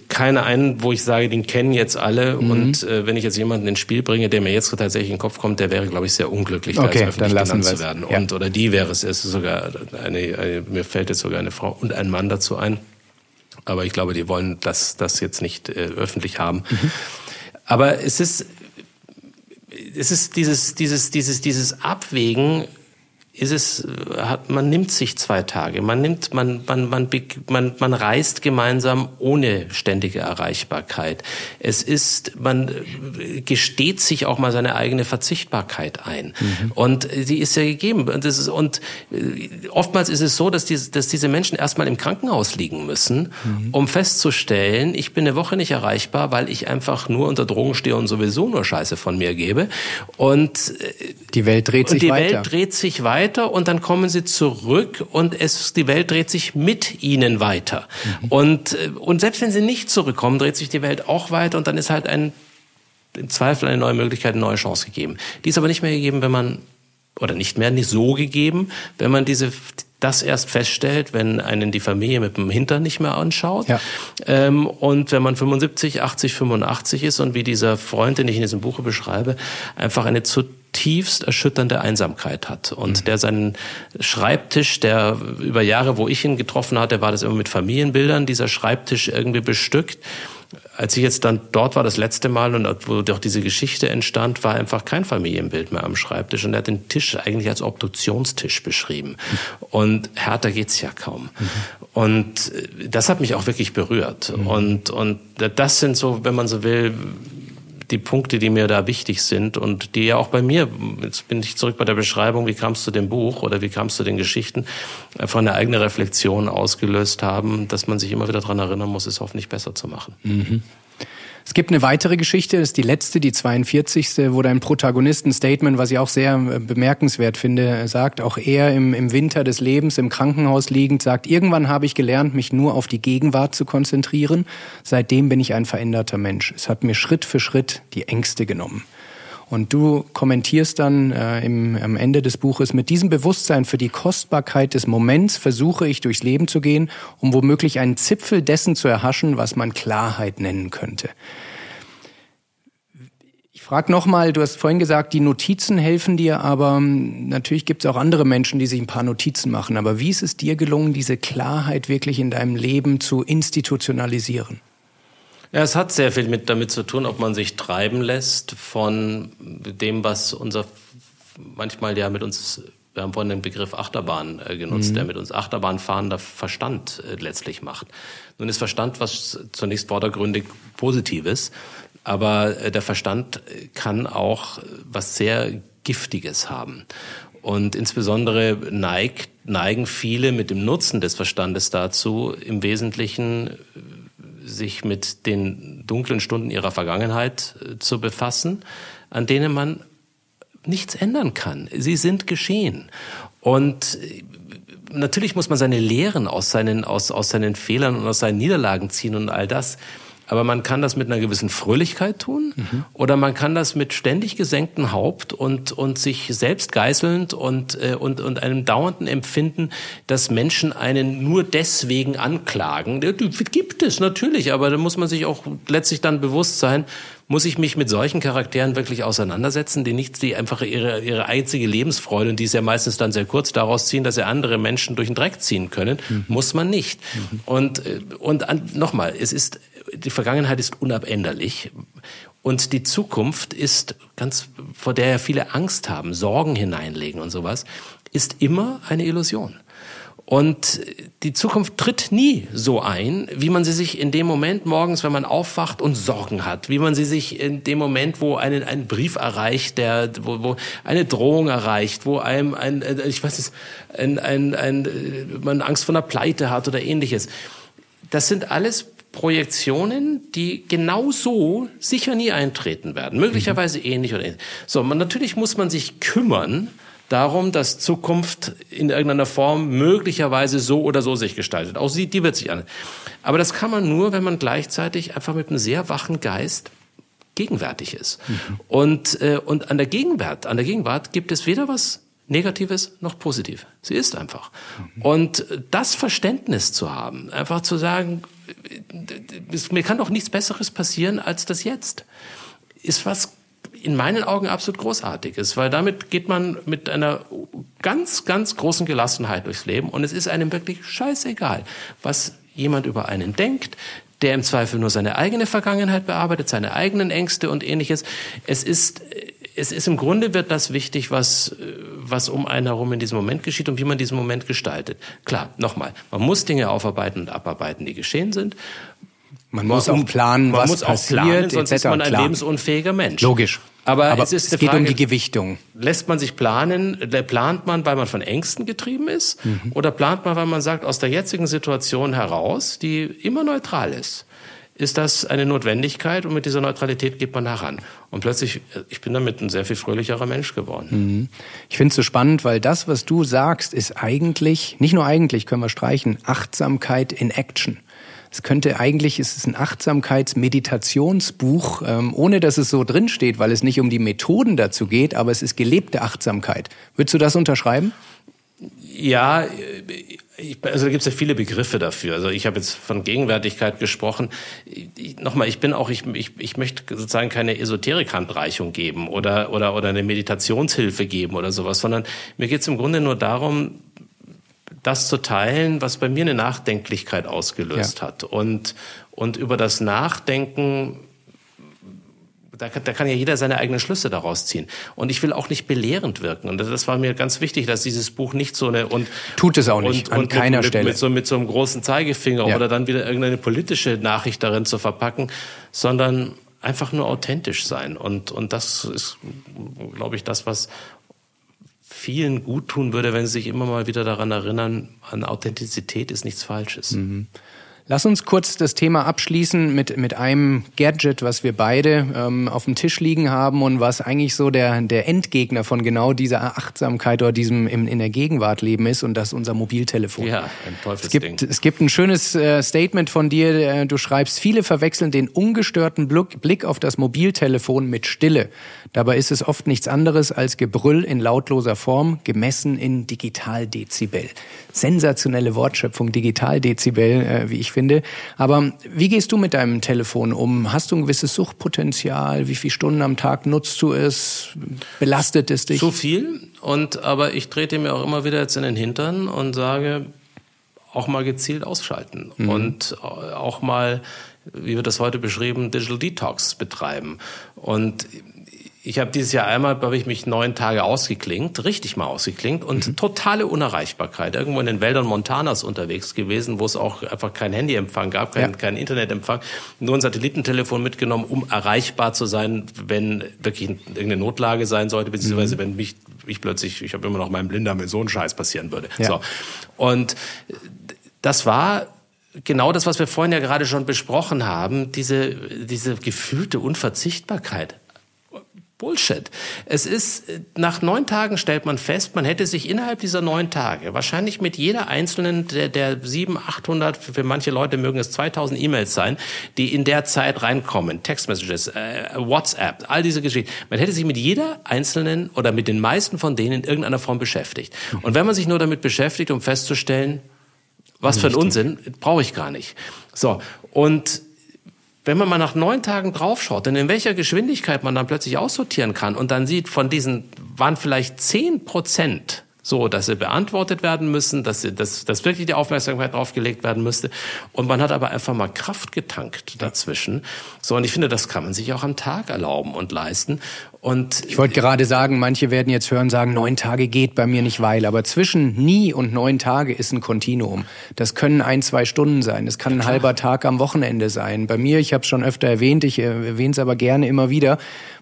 keiner ein, wo ich sage, den kennen jetzt alle. Mhm. Und äh, wenn ich jetzt jemanden ins Spiel bringe, der mir jetzt tatsächlich in den Kopf kommt, der wäre, glaube ich, sehr unglücklich, okay, da als öffentlich dann genannt zu werden. Ja. Und oder die wäre es, es ist sogar eine, eine, mir fällt jetzt sogar eine Frau und ein Mann dazu ein. Aber ich glaube, die wollen das, das jetzt nicht äh, öffentlich haben. Mhm. Aber es ist, es ist dieses, dieses, dieses, dieses Abwägen ist es, hat, man nimmt sich zwei Tage, man nimmt, man, man, man, man, man reist gemeinsam ohne ständige Erreichbarkeit. Es ist, man gesteht sich auch mal seine eigene Verzichtbarkeit ein. Mhm. Und die ist ja gegeben. Und, das ist, und äh, oftmals ist es so, dass, die, dass diese Menschen erstmal im Krankenhaus liegen müssen, mhm. um festzustellen, ich bin eine Woche nicht erreichbar, weil ich einfach nur unter Drogen stehe und sowieso nur Scheiße von mir gebe. Und äh, die Welt dreht sich die weiter. Die Welt dreht sich weiter weiter und dann kommen sie zurück und es, die Welt dreht sich mit ihnen weiter. Mhm. Und, äh, und selbst wenn sie nicht zurückkommen, dreht sich die Welt auch weiter und dann ist halt ein, im Zweifel eine neue Möglichkeit, eine neue Chance gegeben. Die ist aber nicht mehr gegeben, wenn man, oder nicht mehr nicht so gegeben, wenn man diese, das erst feststellt, wenn einen die Familie mit dem Hintern nicht mehr anschaut. Ja. Ähm, und wenn man 75, 80, 85 ist und wie dieser Freund, den ich in diesem Buche beschreibe, einfach eine zu zutiefst erschütternde Einsamkeit hat. Und mhm. der seinen Schreibtisch, der über Jahre, wo ich ihn getroffen hatte, war das immer mit Familienbildern, dieser Schreibtisch irgendwie bestückt. Als ich jetzt dann dort war, das letzte Mal, und wo doch diese Geschichte entstand, war einfach kein Familienbild mehr am Schreibtisch. Und er hat den Tisch eigentlich als Obduktionstisch beschrieben. Mhm. Und härter geht's ja kaum. Mhm. Und das hat mich auch wirklich berührt. Mhm. Und, und das sind so, wenn man so will, die Punkte, die mir da wichtig sind und die ja auch bei mir, jetzt bin ich zurück bei der Beschreibung, wie kamst du dem Buch oder wie kamst du den Geschichten, einfach eine eigene Reflexion ausgelöst haben, dass man sich immer wieder daran erinnern muss, es hoffentlich besser zu machen. Mhm. Es gibt eine weitere Geschichte, das ist die letzte, die 42. wo dein Protagonist ein Statement, was ich auch sehr äh, bemerkenswert finde, sagt, auch er im, im Winter des Lebens im Krankenhaus liegend, sagt, irgendwann habe ich gelernt, mich nur auf die Gegenwart zu konzentrieren. Seitdem bin ich ein veränderter Mensch. Es hat mir Schritt für Schritt die Ängste genommen. Und du kommentierst dann äh, im, am Ende des Buches, mit diesem Bewusstsein für die Kostbarkeit des Moments versuche ich durchs Leben zu gehen, um womöglich einen Zipfel dessen zu erhaschen, was man Klarheit nennen könnte. Ich frage nochmal, du hast vorhin gesagt, die Notizen helfen dir, aber hm, natürlich gibt es auch andere Menschen, die sich ein paar Notizen machen. Aber wie ist es dir gelungen, diese Klarheit wirklich in deinem Leben zu institutionalisieren? Ja, es hat sehr viel mit, damit zu tun, ob man sich treiben lässt von dem, was unser manchmal ja mit uns, wir haben vorhin den Begriff Achterbahn äh, genutzt, mhm. der mit uns Achterbahnfahrender Verstand äh, letztlich macht. Nun ist Verstand was zunächst vordergründig Positives, aber äh, der Verstand kann auch was sehr Giftiges haben. Und insbesondere neigt, neigen viele mit dem Nutzen des Verstandes dazu, im Wesentlichen sich mit den dunklen Stunden ihrer Vergangenheit äh, zu befassen, an denen man nichts ändern kann. Sie sind geschehen. Und äh, natürlich muss man seine Lehren aus seinen, aus, aus seinen Fehlern und aus seinen Niederlagen ziehen und all das. Aber man kann das mit einer gewissen Fröhlichkeit tun mhm. oder man kann das mit ständig gesenktem Haupt und, und sich selbst geißelnd und, äh, und, und einem dauernden Empfinden, dass Menschen einen nur deswegen anklagen. Die gibt es natürlich, aber da muss man sich auch letztlich dann bewusst sein, muss ich mich mit solchen Charakteren wirklich auseinandersetzen, die nicht die einfach ihre, ihre einzige Lebensfreude, und die ist ja meistens dann sehr kurz, daraus ziehen, dass sie andere Menschen durch den Dreck ziehen können, mhm. muss man nicht. Mhm. Und, äh, und nochmal, es ist die Vergangenheit ist unabänderlich und die Zukunft ist ganz, vor der ja viele Angst haben, Sorgen hineinlegen und sowas, ist immer eine Illusion. Und die Zukunft tritt nie so ein, wie man sie sich in dem Moment morgens, wenn man aufwacht und Sorgen hat, wie man sie sich in dem Moment, wo einen ein Brief erreicht, der, wo, wo eine Drohung erreicht, wo einem ein, äh, ich weiß nicht, ein, ein, ein, äh, man Angst vor einer Pleite hat oder ähnliches. Das sind alles Projektionen, die genau so sicher nie eintreten werden. Möglicherweise mhm. ähnlich oder ähnlich. So, man, natürlich muss man sich kümmern darum, dass Zukunft in irgendeiner Form möglicherweise so oder so sich gestaltet. Auch sie, die wird sich an. Aber das kann man nur, wenn man gleichzeitig einfach mit einem sehr wachen Geist gegenwärtig ist. Mhm. Und, äh, und an der Gegenwart, an der Gegenwart gibt es weder was Negatives noch positiv. Sie ist einfach. Mhm. Und das Verständnis zu haben, einfach zu sagen, mir kann doch nichts Besseres passieren als das jetzt, ist was in meinen Augen absolut Großartiges, weil damit geht man mit einer ganz, ganz großen Gelassenheit durchs Leben und es ist einem wirklich scheißegal, was jemand über einen denkt, der im Zweifel nur seine eigene Vergangenheit bearbeitet, seine eigenen Ängste und ähnliches. Es ist es ist im Grunde wird das wichtig, was, was um einen herum in diesem Moment geschieht und wie man diesen Moment gestaltet. Klar, nochmal, man muss Dinge aufarbeiten und abarbeiten, die geschehen sind. Man muss auch planen, man was muss passiert, auch planen, sonst ist man ein klar. lebensunfähiger Mensch. Logisch. Aber, Aber es, ist es geht Frage, um die Gewichtung. Lässt man sich planen, plant man, weil man von Ängsten getrieben ist? Mhm. Oder plant man, weil man sagt, aus der jetzigen Situation heraus, die immer neutral ist, ist das eine Notwendigkeit und mit dieser Neutralität geht man heran. Und plötzlich, ich bin damit ein sehr viel fröhlicherer Mensch geworden. Mhm. Ich finde es so spannend, weil das, was du sagst, ist eigentlich, nicht nur eigentlich, können wir streichen, Achtsamkeit in Action. Es könnte eigentlich, es ist ein Achtsamkeitsmeditationsbuch, ähm, ohne dass es so drinsteht, weil es nicht um die Methoden dazu geht, aber es ist gelebte Achtsamkeit. Würdest du das unterschreiben? Ja, ich, also da gibt es ja viele Begriffe dafür. Also ich habe jetzt von Gegenwärtigkeit gesprochen. Nochmal, ich bin auch, ich, ich, ich möchte sozusagen keine Esoterik-Handreichung geben oder, oder, oder eine Meditationshilfe geben oder sowas, sondern mir geht es im Grunde nur darum, das zu teilen, was bei mir eine Nachdenklichkeit ausgelöst ja. hat. Und, und über das Nachdenken da kann, da kann ja jeder seine eigenen Schlüsse daraus ziehen. Und ich will auch nicht belehrend wirken. Und das war mir ganz wichtig, dass dieses Buch nicht so eine und tut es auch nicht und, an und keiner mit, Stelle mit, so mit so einem großen Zeigefinger ja. oder dann wieder irgendeine politische Nachricht darin zu verpacken, sondern einfach nur authentisch sein. Und und das ist, glaube ich, das, was vielen gut tun würde, wenn sie sich immer mal wieder daran erinnern, an Authentizität ist nichts Falsches. Mhm. Lass uns kurz das Thema abschließen mit, mit einem Gadget, was wir beide ähm, auf dem Tisch liegen haben und was eigentlich so der, der Endgegner von genau dieser Achtsamkeit oder diesem im, in der Gegenwart leben ist und das ist unser Mobiltelefon. Ja, ein Teufelsding. Es gibt, es gibt ein schönes äh, Statement von dir. Äh, du schreibst, viele verwechseln den ungestörten Blick auf das Mobiltelefon mit Stille. Dabei ist es oft nichts anderes als Gebrüll in lautloser Form, gemessen in Digitaldezibel. Sensationelle Wortschöpfung, Digitaldezibel, äh, wie ich finde. Aber wie gehst du mit deinem Telefon um? Hast du ein gewisses Suchtpotenzial? Wie viele Stunden am Tag nutzt du es? Belastet es dich? Zu viel. Und aber ich trete mir auch immer wieder jetzt in den Hintern und sage, auch mal gezielt ausschalten mhm. und auch mal, wie wird das heute beschrieben, Digital Detox betreiben. Und ich habe dieses Jahr einmal, habe ich mich neun Tage ausgeklingt, richtig mal ausgeklingt und mhm. totale Unerreichbarkeit. Irgendwo in den Wäldern Montanas unterwegs gewesen, wo es auch einfach kein Handyempfang gab, kein, ja. kein Internetempfang, nur ein Satellitentelefon mitgenommen, um erreichbar zu sein, wenn wirklich irgendeine Notlage sein sollte, beziehungsweise mhm. wenn mich ich plötzlich, ich habe immer noch meinen Blinder mit so einem Scheiß passieren würde. Ja. So. Und das war genau das, was wir vorhin ja gerade schon besprochen haben, diese, diese gefühlte Unverzichtbarkeit. Bullshit. Es ist, nach neun Tagen stellt man fest, man hätte sich innerhalb dieser neun Tage wahrscheinlich mit jeder einzelnen der, der sieben, achthundert, für manche Leute mögen es 2000 E-Mails sein, die in der Zeit reinkommen, Textmessages, äh, WhatsApp, all diese Geschichten. Man hätte sich mit jeder einzelnen oder mit den meisten von denen in irgendeiner Form beschäftigt. Und wenn man sich nur damit beschäftigt, um festzustellen, was für ein Unsinn, brauche ich gar nicht. So. Und wenn man mal nach neun Tagen draufschaut, dann in welcher Geschwindigkeit man dann plötzlich aussortieren kann und dann sieht, von diesen waren vielleicht zehn Prozent so, dass sie beantwortet werden müssen, dass, sie, dass, dass wirklich die Aufmerksamkeit draufgelegt werden müsste. Und man hat aber einfach mal Kraft getankt dazwischen. So, und ich finde, das kann man sich auch am Tag erlauben und leisten. Und ich wollte gerade sagen, manche werden jetzt hören, sagen, neun Tage geht bei mir nicht weil, aber zwischen nie und neun Tage ist ein Kontinuum. Das können ein, zwei Stunden sein, das kann ein halber Tag am Wochenende sein. Bei mir, ich habe es schon öfter erwähnt, ich erwähne es aber gerne immer wieder,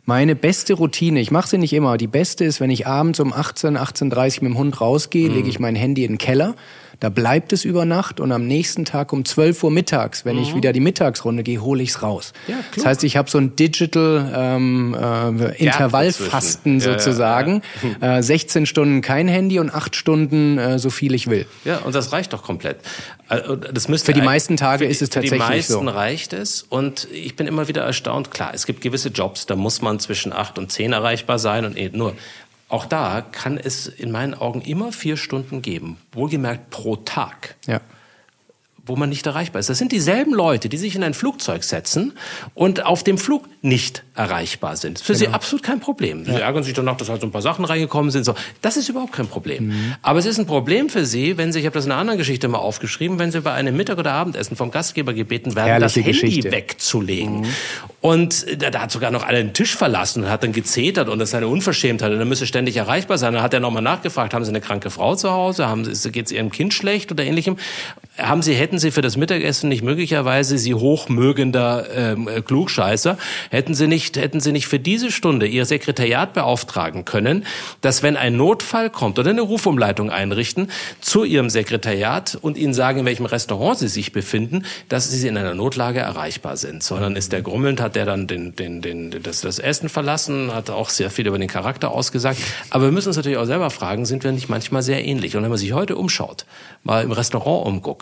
meine beste Routine, ich mache sie nicht immer, die beste ist, wenn ich abends um 18, 18.30 mit dem Hund rausgehe, mhm. lege ich mein Handy in den Keller, da bleibt es über Nacht und am nächsten Tag um 12 Uhr mittags, wenn mhm. ich wieder die Mittagsrunde gehe, hole ich es raus. Ja. Das heißt, ich habe so ein Digital ähm, äh, Intervallfasten ja, sozusagen. Ja, äh, 16 Stunden kein Handy und 8 Stunden äh, so viel ich will. Ja, und das reicht doch komplett. Also, das müsste für die meisten Tage ist es tatsächlich so. Für die meisten so. reicht es und ich bin immer wieder erstaunt. Klar, es gibt gewisse Jobs, da muss man zwischen 8 und 10 erreichbar sein und eh nur auch da kann es in meinen Augen immer vier Stunden geben, wohlgemerkt pro Tag. Ja wo man nicht erreichbar ist. Das sind dieselben Leute, die sich in ein Flugzeug setzen und auf dem Flug nicht erreichbar sind. Für genau. sie absolut kein Problem. Sie ja. ärgern sich danach, dass halt so ein paar Sachen reingekommen sind. So, das ist überhaupt kein Problem. Mhm. Aber es ist ein Problem für sie, wenn sie, ich habe das in einer anderen Geschichte mal aufgeschrieben, wenn sie bei einem Mittag- oder Abendessen vom Gastgeber gebeten werden, Herrliche das Handy Geschichte. wegzulegen. Mhm. Und da, da, hat sogar noch einer den Tisch verlassen und hat dann gezetert und das ist eine Unverschämtheit und er müsse ständig erreichbar sein. Dann hat er nochmal nachgefragt, haben Sie eine kranke Frau zu Hause? Geht es Ihrem Kind schlecht oder ähnlichem? Haben Sie, hätten Sie für das Mittagessen nicht möglicherweise Sie hochmögender ähm, Klugscheißer, hätten Sie nicht, hätten Sie nicht für diese Stunde Ihr Sekretariat beauftragen können, dass wenn ein Notfall kommt oder eine Rufumleitung einrichten zu Ihrem Sekretariat und Ihnen sagen, in welchem Restaurant Sie sich befinden, dass Sie in einer Notlage erreichbar sind. Sondern ist der grummelnd, hat der dann den, den, den, das, das Essen verlassen, hat auch sehr viel über den Charakter ausgesagt. Aber wir müssen uns natürlich auch selber fragen, sind wir nicht manchmal sehr ähnlich? Und wenn man sich heute umschaut, mal im Restaurant umguckt,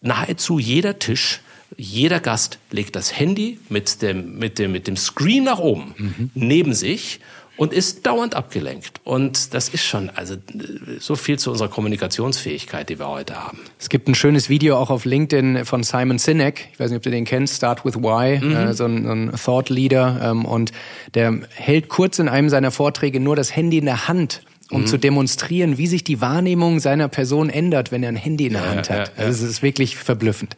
nahezu jeder Tisch, jeder Gast legt das Handy mit dem, mit dem, mit dem Screen nach oben mhm. neben sich und ist dauernd abgelenkt. Und das ist schon, also so viel zu unserer Kommunikationsfähigkeit, die wir heute haben. Es gibt ein schönes Video auch auf LinkedIn von Simon Sinek. Ich weiß nicht, ob du den kennst, Start with Why, mhm. äh, so, ein, ein Thought Leader. Ähm, und der hält kurz in einem seiner Vorträge nur das Handy in der Hand um mhm. zu demonstrieren, wie sich die Wahrnehmung seiner Person ändert, wenn er ein Handy in der ja, Hand hat. Ja, ja. Also es ist wirklich verblüffend.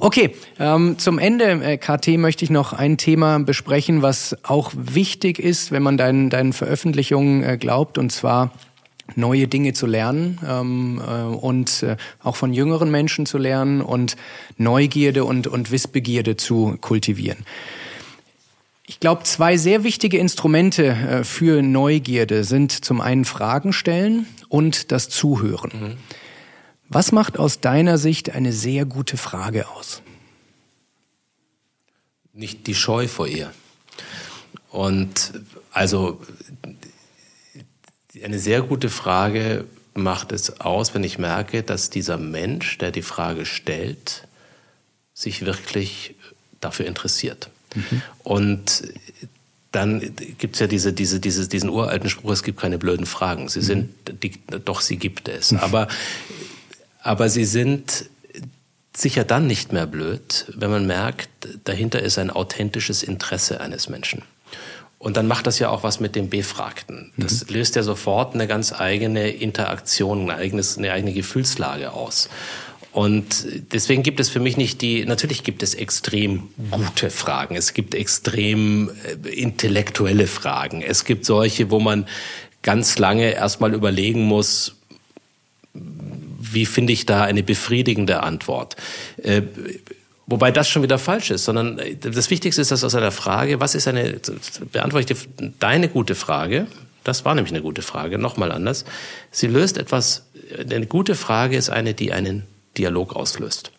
Okay, ähm, zum Ende, äh, KT, möchte ich noch ein Thema besprechen, was auch wichtig ist, wenn man deinen, deinen Veröffentlichungen äh, glaubt, und zwar neue Dinge zu lernen ähm, äh, und äh, auch von jüngeren Menschen zu lernen und Neugierde und, und Wissbegierde zu kultivieren. Ich glaube, zwei sehr wichtige Instrumente äh, für Neugierde sind zum einen Fragen stellen und das Zuhören. Mhm. Was macht aus deiner Sicht eine sehr gute Frage aus? Nicht die Scheu vor ihr. Und also eine sehr gute Frage macht es aus, wenn ich merke, dass dieser Mensch, der die Frage stellt, sich wirklich dafür interessiert. Mhm. Und dann gibt es ja diese, diese, diese, diesen uralten Spruch, es gibt keine blöden Fragen. Sie sind, die, doch sie gibt es. Mhm. Aber, aber sie sind sicher dann nicht mehr blöd, wenn man merkt, dahinter ist ein authentisches Interesse eines Menschen. Und dann macht das ja auch was mit dem Befragten. Das mhm. löst ja sofort eine ganz eigene Interaktion, ein eigenes, eine eigene Gefühlslage aus. Und deswegen gibt es für mich nicht die, natürlich gibt es extrem gute Fragen, es gibt extrem äh, intellektuelle Fragen, es gibt solche, wo man ganz lange erstmal überlegen muss, wie finde ich da eine befriedigende Antwort. Äh, wobei das schon wieder falsch ist, sondern äh, das Wichtigste ist, dass aus einer Frage, was ist eine, beantworte ich deine gute Frage, das war nämlich eine gute Frage, nochmal anders. Sie löst etwas, eine gute Frage ist eine, die einen Dialog auslöst.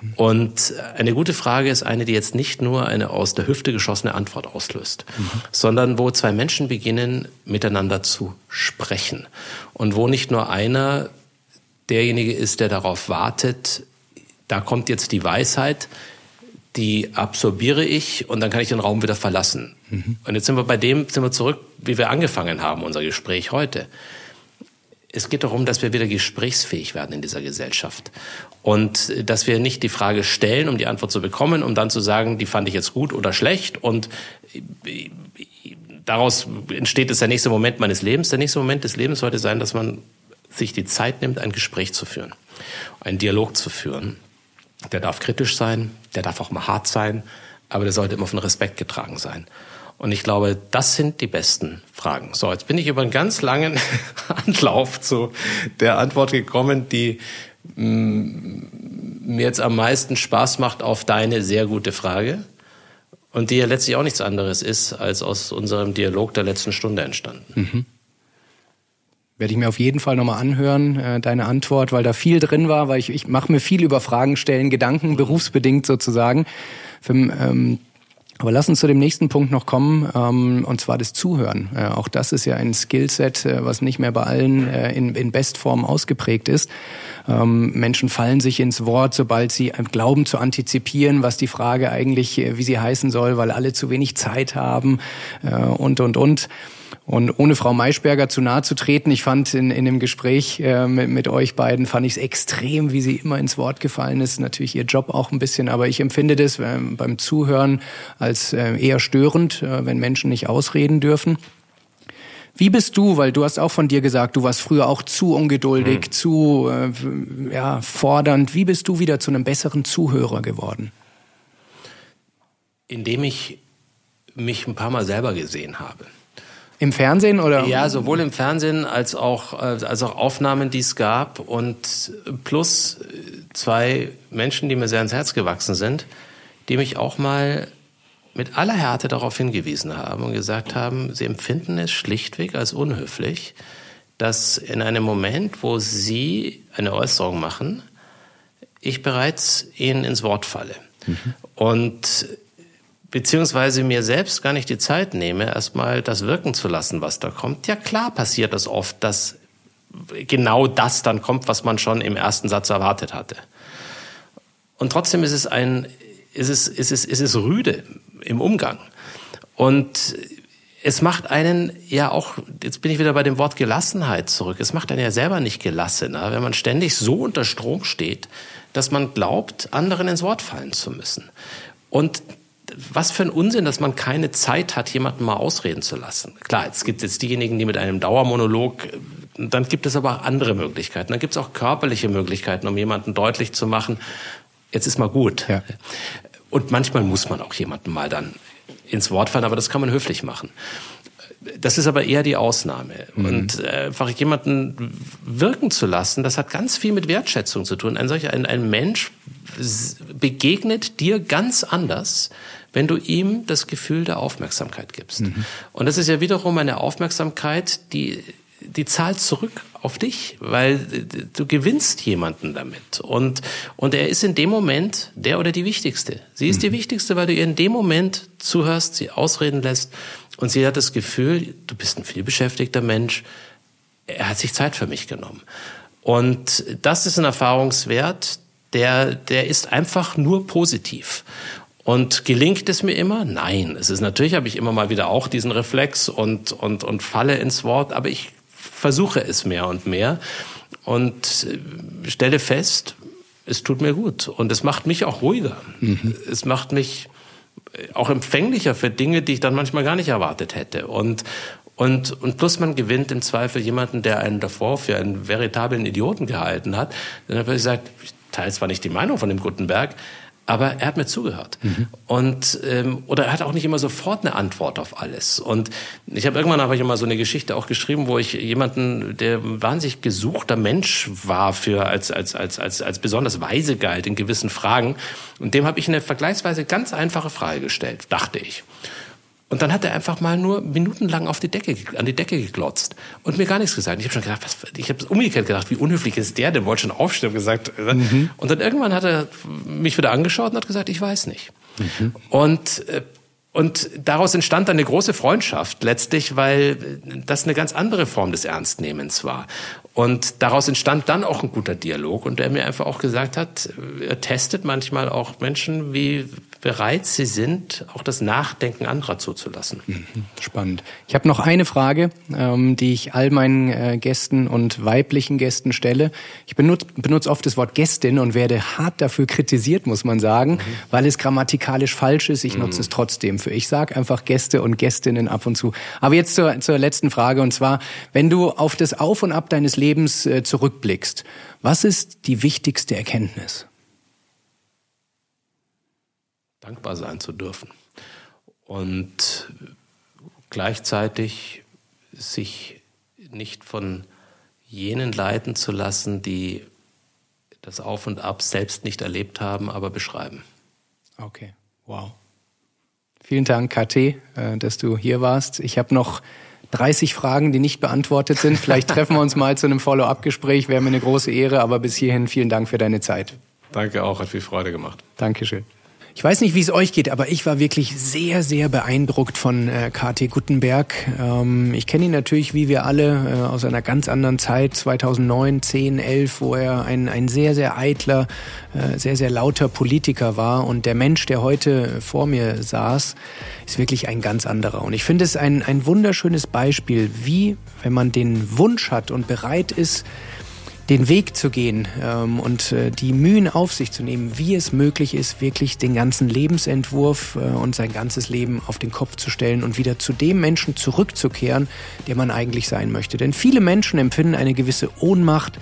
Mhm. Und eine gute Frage ist eine, die jetzt nicht nur eine aus der Hüfte geschossene Antwort auslöst, mhm. sondern wo zwei Menschen beginnen, miteinander zu sprechen. Und wo nicht nur einer derjenige ist, der darauf wartet, da kommt jetzt die Weisheit, die absorbiere ich und dann kann ich den Raum wieder verlassen. Mhm. Und jetzt sind wir bei dem, sind wir zurück, wie wir angefangen haben, unser Gespräch heute es geht darum, dass wir wieder gesprächsfähig werden in dieser Gesellschaft. Und äh, dass wir nicht die Frage stellen, um die Antwort zu bekommen, um dann zu sagen, die fand ich jetzt gut oder schlecht. Und äh, daraus entsteht es der nächste Moment meines Lebens. Der nächste Moment des Lebens sollte sein, dass man sich die Zeit nimmt, ein Gespräch zu führen, einen Dialog zu führen. Der darf kritisch sein, der darf auch mal hart sein, aber der sollte immer von Respekt getragen sein. Und ich glaube, das sind die besten Fragen. So, jetzt bin ich über einen ganz langen Anlauf zu der Antwort gekommen, die mm, mir jetzt am meisten Spaß macht auf deine sehr gute Frage und die ja letztlich auch nichts anderes ist, als aus unserem Dialog der letzten Stunde entstanden. Mhm. Werde ich mir auf jeden Fall nochmal anhören, äh, deine Antwort, weil da viel drin war, weil ich, ich mache mir viel über Fragen stellen, Gedanken, berufsbedingt sozusagen. Für, ähm, aber lass uns zu dem nächsten Punkt noch kommen, ähm, und zwar das Zuhören. Äh, auch das ist ja ein Skillset, äh, was nicht mehr bei allen äh, in, in Bestform ausgeprägt ist. Ähm, Menschen fallen sich ins Wort, sobald sie glauben zu antizipieren, was die Frage eigentlich, äh, wie sie heißen soll, weil alle zu wenig Zeit haben äh, und, und, und. Und ohne Frau Maischberger zu nahe zu treten, ich fand in, in dem Gespräch äh, mit, mit euch beiden, fand ich es extrem, wie sie immer ins Wort gefallen ist. Natürlich ihr Job auch ein bisschen, aber ich empfinde das äh, beim Zuhören als äh, eher störend, äh, wenn Menschen nicht ausreden dürfen. Wie bist du, weil du hast auch von dir gesagt, du warst früher auch zu ungeduldig, mhm. zu äh, ja, fordernd. Wie bist du wieder zu einem besseren Zuhörer geworden? Indem ich mich ein paar Mal selber gesehen habe. Im Fernsehen oder? Ja, sowohl im Fernsehen als auch, äh, als auch Aufnahmen, die es gab und plus zwei Menschen, die mir sehr ans Herz gewachsen sind, die mich auch mal mit aller Härte darauf hingewiesen haben und gesagt haben, sie empfinden es schlichtweg als unhöflich, dass in einem Moment, wo sie eine Äußerung machen, ich bereits ihnen ins Wort falle. Mhm. Und beziehungsweise mir selbst gar nicht die Zeit nehme, erstmal das wirken zu lassen, was da kommt. Ja klar passiert das oft, dass genau das dann kommt, was man schon im ersten Satz erwartet hatte. Und trotzdem ist es ein, ist es, ist es, ist es rüde im Umgang. Und es macht einen ja auch, jetzt bin ich wieder bei dem Wort Gelassenheit zurück, es macht einen ja selber nicht gelassener, wenn man ständig so unter Strom steht, dass man glaubt, anderen ins Wort fallen zu müssen. Und was für ein Unsinn, dass man keine Zeit hat, jemanden mal ausreden zu lassen. Klar, es gibt jetzt diejenigen, die mit einem Dauermonolog, dann gibt es aber auch andere Möglichkeiten. Dann gibt es auch körperliche Möglichkeiten, um jemanden deutlich zu machen, jetzt ist mal gut. Ja. Und manchmal muss man auch jemanden mal dann ins Wort fallen, aber das kann man höflich machen. Das ist aber eher die Ausnahme. Mhm. Und äh, einfach jemanden wirken zu lassen, das hat ganz viel mit Wertschätzung zu tun. Ein solcher, ein, ein Mensch begegnet dir ganz anders, wenn du ihm das Gefühl der Aufmerksamkeit gibst. Mhm. Und das ist ja wiederum eine Aufmerksamkeit, die die zahlt zurück auf dich, weil du gewinnst jemanden damit. Und, und er ist in dem Moment der oder die Wichtigste. Sie ist die mhm. Wichtigste, weil du ihr in dem Moment zuhörst, sie ausreden lässt und sie hat das Gefühl, du bist ein vielbeschäftigter Mensch. Er hat sich Zeit für mich genommen. Und das ist ein Erfahrungswert, der, der ist einfach nur positiv. Und gelingt es mir immer? Nein. Es ist natürlich, habe ich immer mal wieder auch diesen Reflex und, und, und falle ins Wort, aber ich versuche es mehr und mehr und stelle fest, es tut mir gut und es macht mich auch ruhiger. Mhm. Es macht mich auch empfänglicher für Dinge, die ich dann manchmal gar nicht erwartet hätte. Und, und, und plus man gewinnt im Zweifel jemanden, der einen davor für einen veritablen Idioten gehalten hat. Dann habe ich gesagt, ich teile zwar nicht die Meinung von dem Gutenberg, aber er hat mir zugehört. Mhm. Und, ähm, oder er hat auch nicht immer sofort eine Antwort auf alles. Und ich habe irgendwann habe ich immer so eine Geschichte auch geschrieben, wo ich jemanden, der wahnsinnig gesuchter Mensch war für als, als, als, als, als besonders weise galt in gewissen Fragen. Und dem habe ich eine vergleichsweise ganz einfache Frage gestellt, dachte ich. Und dann hat er einfach mal nur minutenlang auf die Decke, an die Decke geglotzt und mir gar nichts gesagt. Ich habe schon gedacht, was, ich habe umgekehrt gedacht, wie unhöflich ist der, der wollte schon aufstehen und gesagt. Äh, mhm. Und dann irgendwann hat er mich wieder angeschaut und hat gesagt, ich weiß nicht. Mhm. Und äh, und daraus entstand dann eine große Freundschaft letztlich, weil das eine ganz andere Form des Ernstnehmens war. Und daraus entstand dann auch ein guter Dialog und der mir einfach auch gesagt hat, er testet manchmal auch Menschen, wie bereit sie sind, auch das Nachdenken anderer zuzulassen. Mhm. Spannend. Ich habe noch eine Frage, ähm, die ich all meinen äh, Gästen und weiblichen Gästen stelle. Ich benutze, benutze oft das Wort Gästin und werde hart dafür kritisiert, muss man sagen, mhm. weil es grammatikalisch falsch ist. Ich nutze mhm. es trotzdem für. Ich sage einfach Gäste und Gästinnen ab und zu. Aber jetzt zur, zur letzten Frage und zwar, wenn du auf das Auf und Ab deines Lebens Lebens äh, zurückblickst, was ist die wichtigste Erkenntnis? Dankbar sein zu dürfen und gleichzeitig sich nicht von jenen leiten zu lassen, die das Auf und Ab selbst nicht erlebt haben, aber beschreiben. Okay, wow. Vielen Dank, KT, äh, dass du hier warst. Ich habe noch 30 Fragen, die nicht beantwortet sind. Vielleicht treffen wir uns mal zu einem Follow-up-Gespräch. Wäre mir eine große Ehre, aber bis hierhin vielen Dank für deine Zeit. Danke auch, hat viel Freude gemacht. Dankeschön. Ich weiß nicht, wie es euch geht, aber ich war wirklich sehr, sehr beeindruckt von äh, KT Guttenberg. Ähm, ich kenne ihn natürlich, wie wir alle, äh, aus einer ganz anderen Zeit, 2009, 10, 11, wo er ein, ein sehr, sehr eitler, äh, sehr, sehr lauter Politiker war. Und der Mensch, der heute vor mir saß, ist wirklich ein ganz anderer. Und ich finde es ein, ein wunderschönes Beispiel, wie, wenn man den Wunsch hat und bereit ist, den Weg zu gehen ähm, und äh, die Mühen auf sich zu nehmen, wie es möglich ist, wirklich den ganzen Lebensentwurf äh, und sein ganzes Leben auf den Kopf zu stellen und wieder zu dem Menschen zurückzukehren, der man eigentlich sein möchte. Denn viele Menschen empfinden eine gewisse Ohnmacht,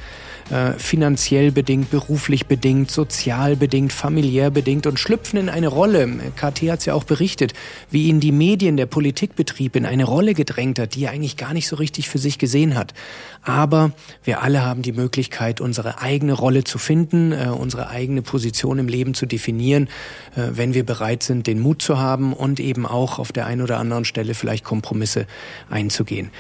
äh, finanziell bedingt, beruflich bedingt, sozial bedingt, familiär bedingt und schlüpfen in eine Rolle. KT hat es ja auch berichtet, wie ihn die Medien, der Politikbetrieb in eine Rolle gedrängt hat, die er eigentlich gar nicht so richtig für sich gesehen hat. Aber wir alle haben die Möglichkeit, unsere eigene Rolle zu finden, äh, unsere eigene Position im Leben zu definieren, äh, wenn wir bereit sind, den Mut zu haben und eben auch auf der einen oder anderen Stelle vielleicht Kompromisse einzugehen.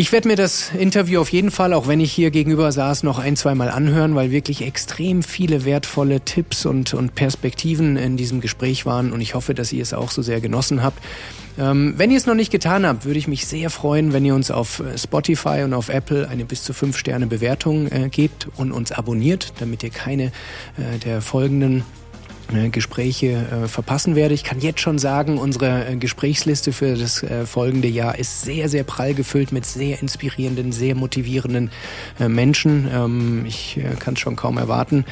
Ich werde mir das Interview auf jeden Fall, auch wenn ich hier gegenüber saß, noch ein, zwei Mal anhören, weil wirklich extrem viele wertvolle Tipps und, und Perspektiven in diesem Gespräch waren und ich hoffe, dass ihr es auch so sehr genossen habt. Ähm, wenn ihr es noch nicht getan habt, würde ich mich sehr freuen, wenn ihr uns auf äh, Spotify und auf Apple eine bis zu fünf Sterne Bewertung äh, gebt und uns abonniert, damit ihr keine äh, der folgenden Gespräche äh, verpassen werde. Ich kann jetzt schon sagen, unsere äh, Gesprächsliste für das äh, folgende Jahr ist sehr, sehr prall gefüllt mit sehr inspirierenden, sehr motivierenden äh, Menschen. Ähm, ich äh, kann es schon kaum erwarten.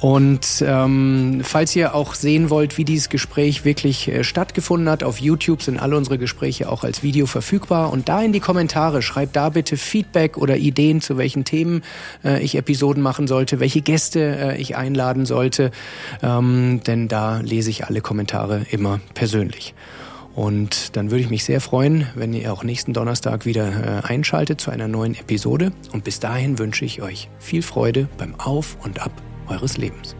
Und ähm, falls ihr auch sehen wollt, wie dieses Gespräch wirklich äh, stattgefunden hat, auf YouTube sind alle unsere Gespräche auch als Video verfügbar. Und da in die Kommentare schreibt da bitte Feedback oder Ideen, zu welchen Themen äh, ich Episoden machen sollte, welche Gäste äh, ich einladen sollte. Ähm, denn da lese ich alle Kommentare immer persönlich. Und dann würde ich mich sehr freuen, wenn ihr auch nächsten Donnerstag wieder äh, einschaltet zu einer neuen Episode. Und bis dahin wünsche ich euch viel Freude beim Auf und Ab eures Lebens.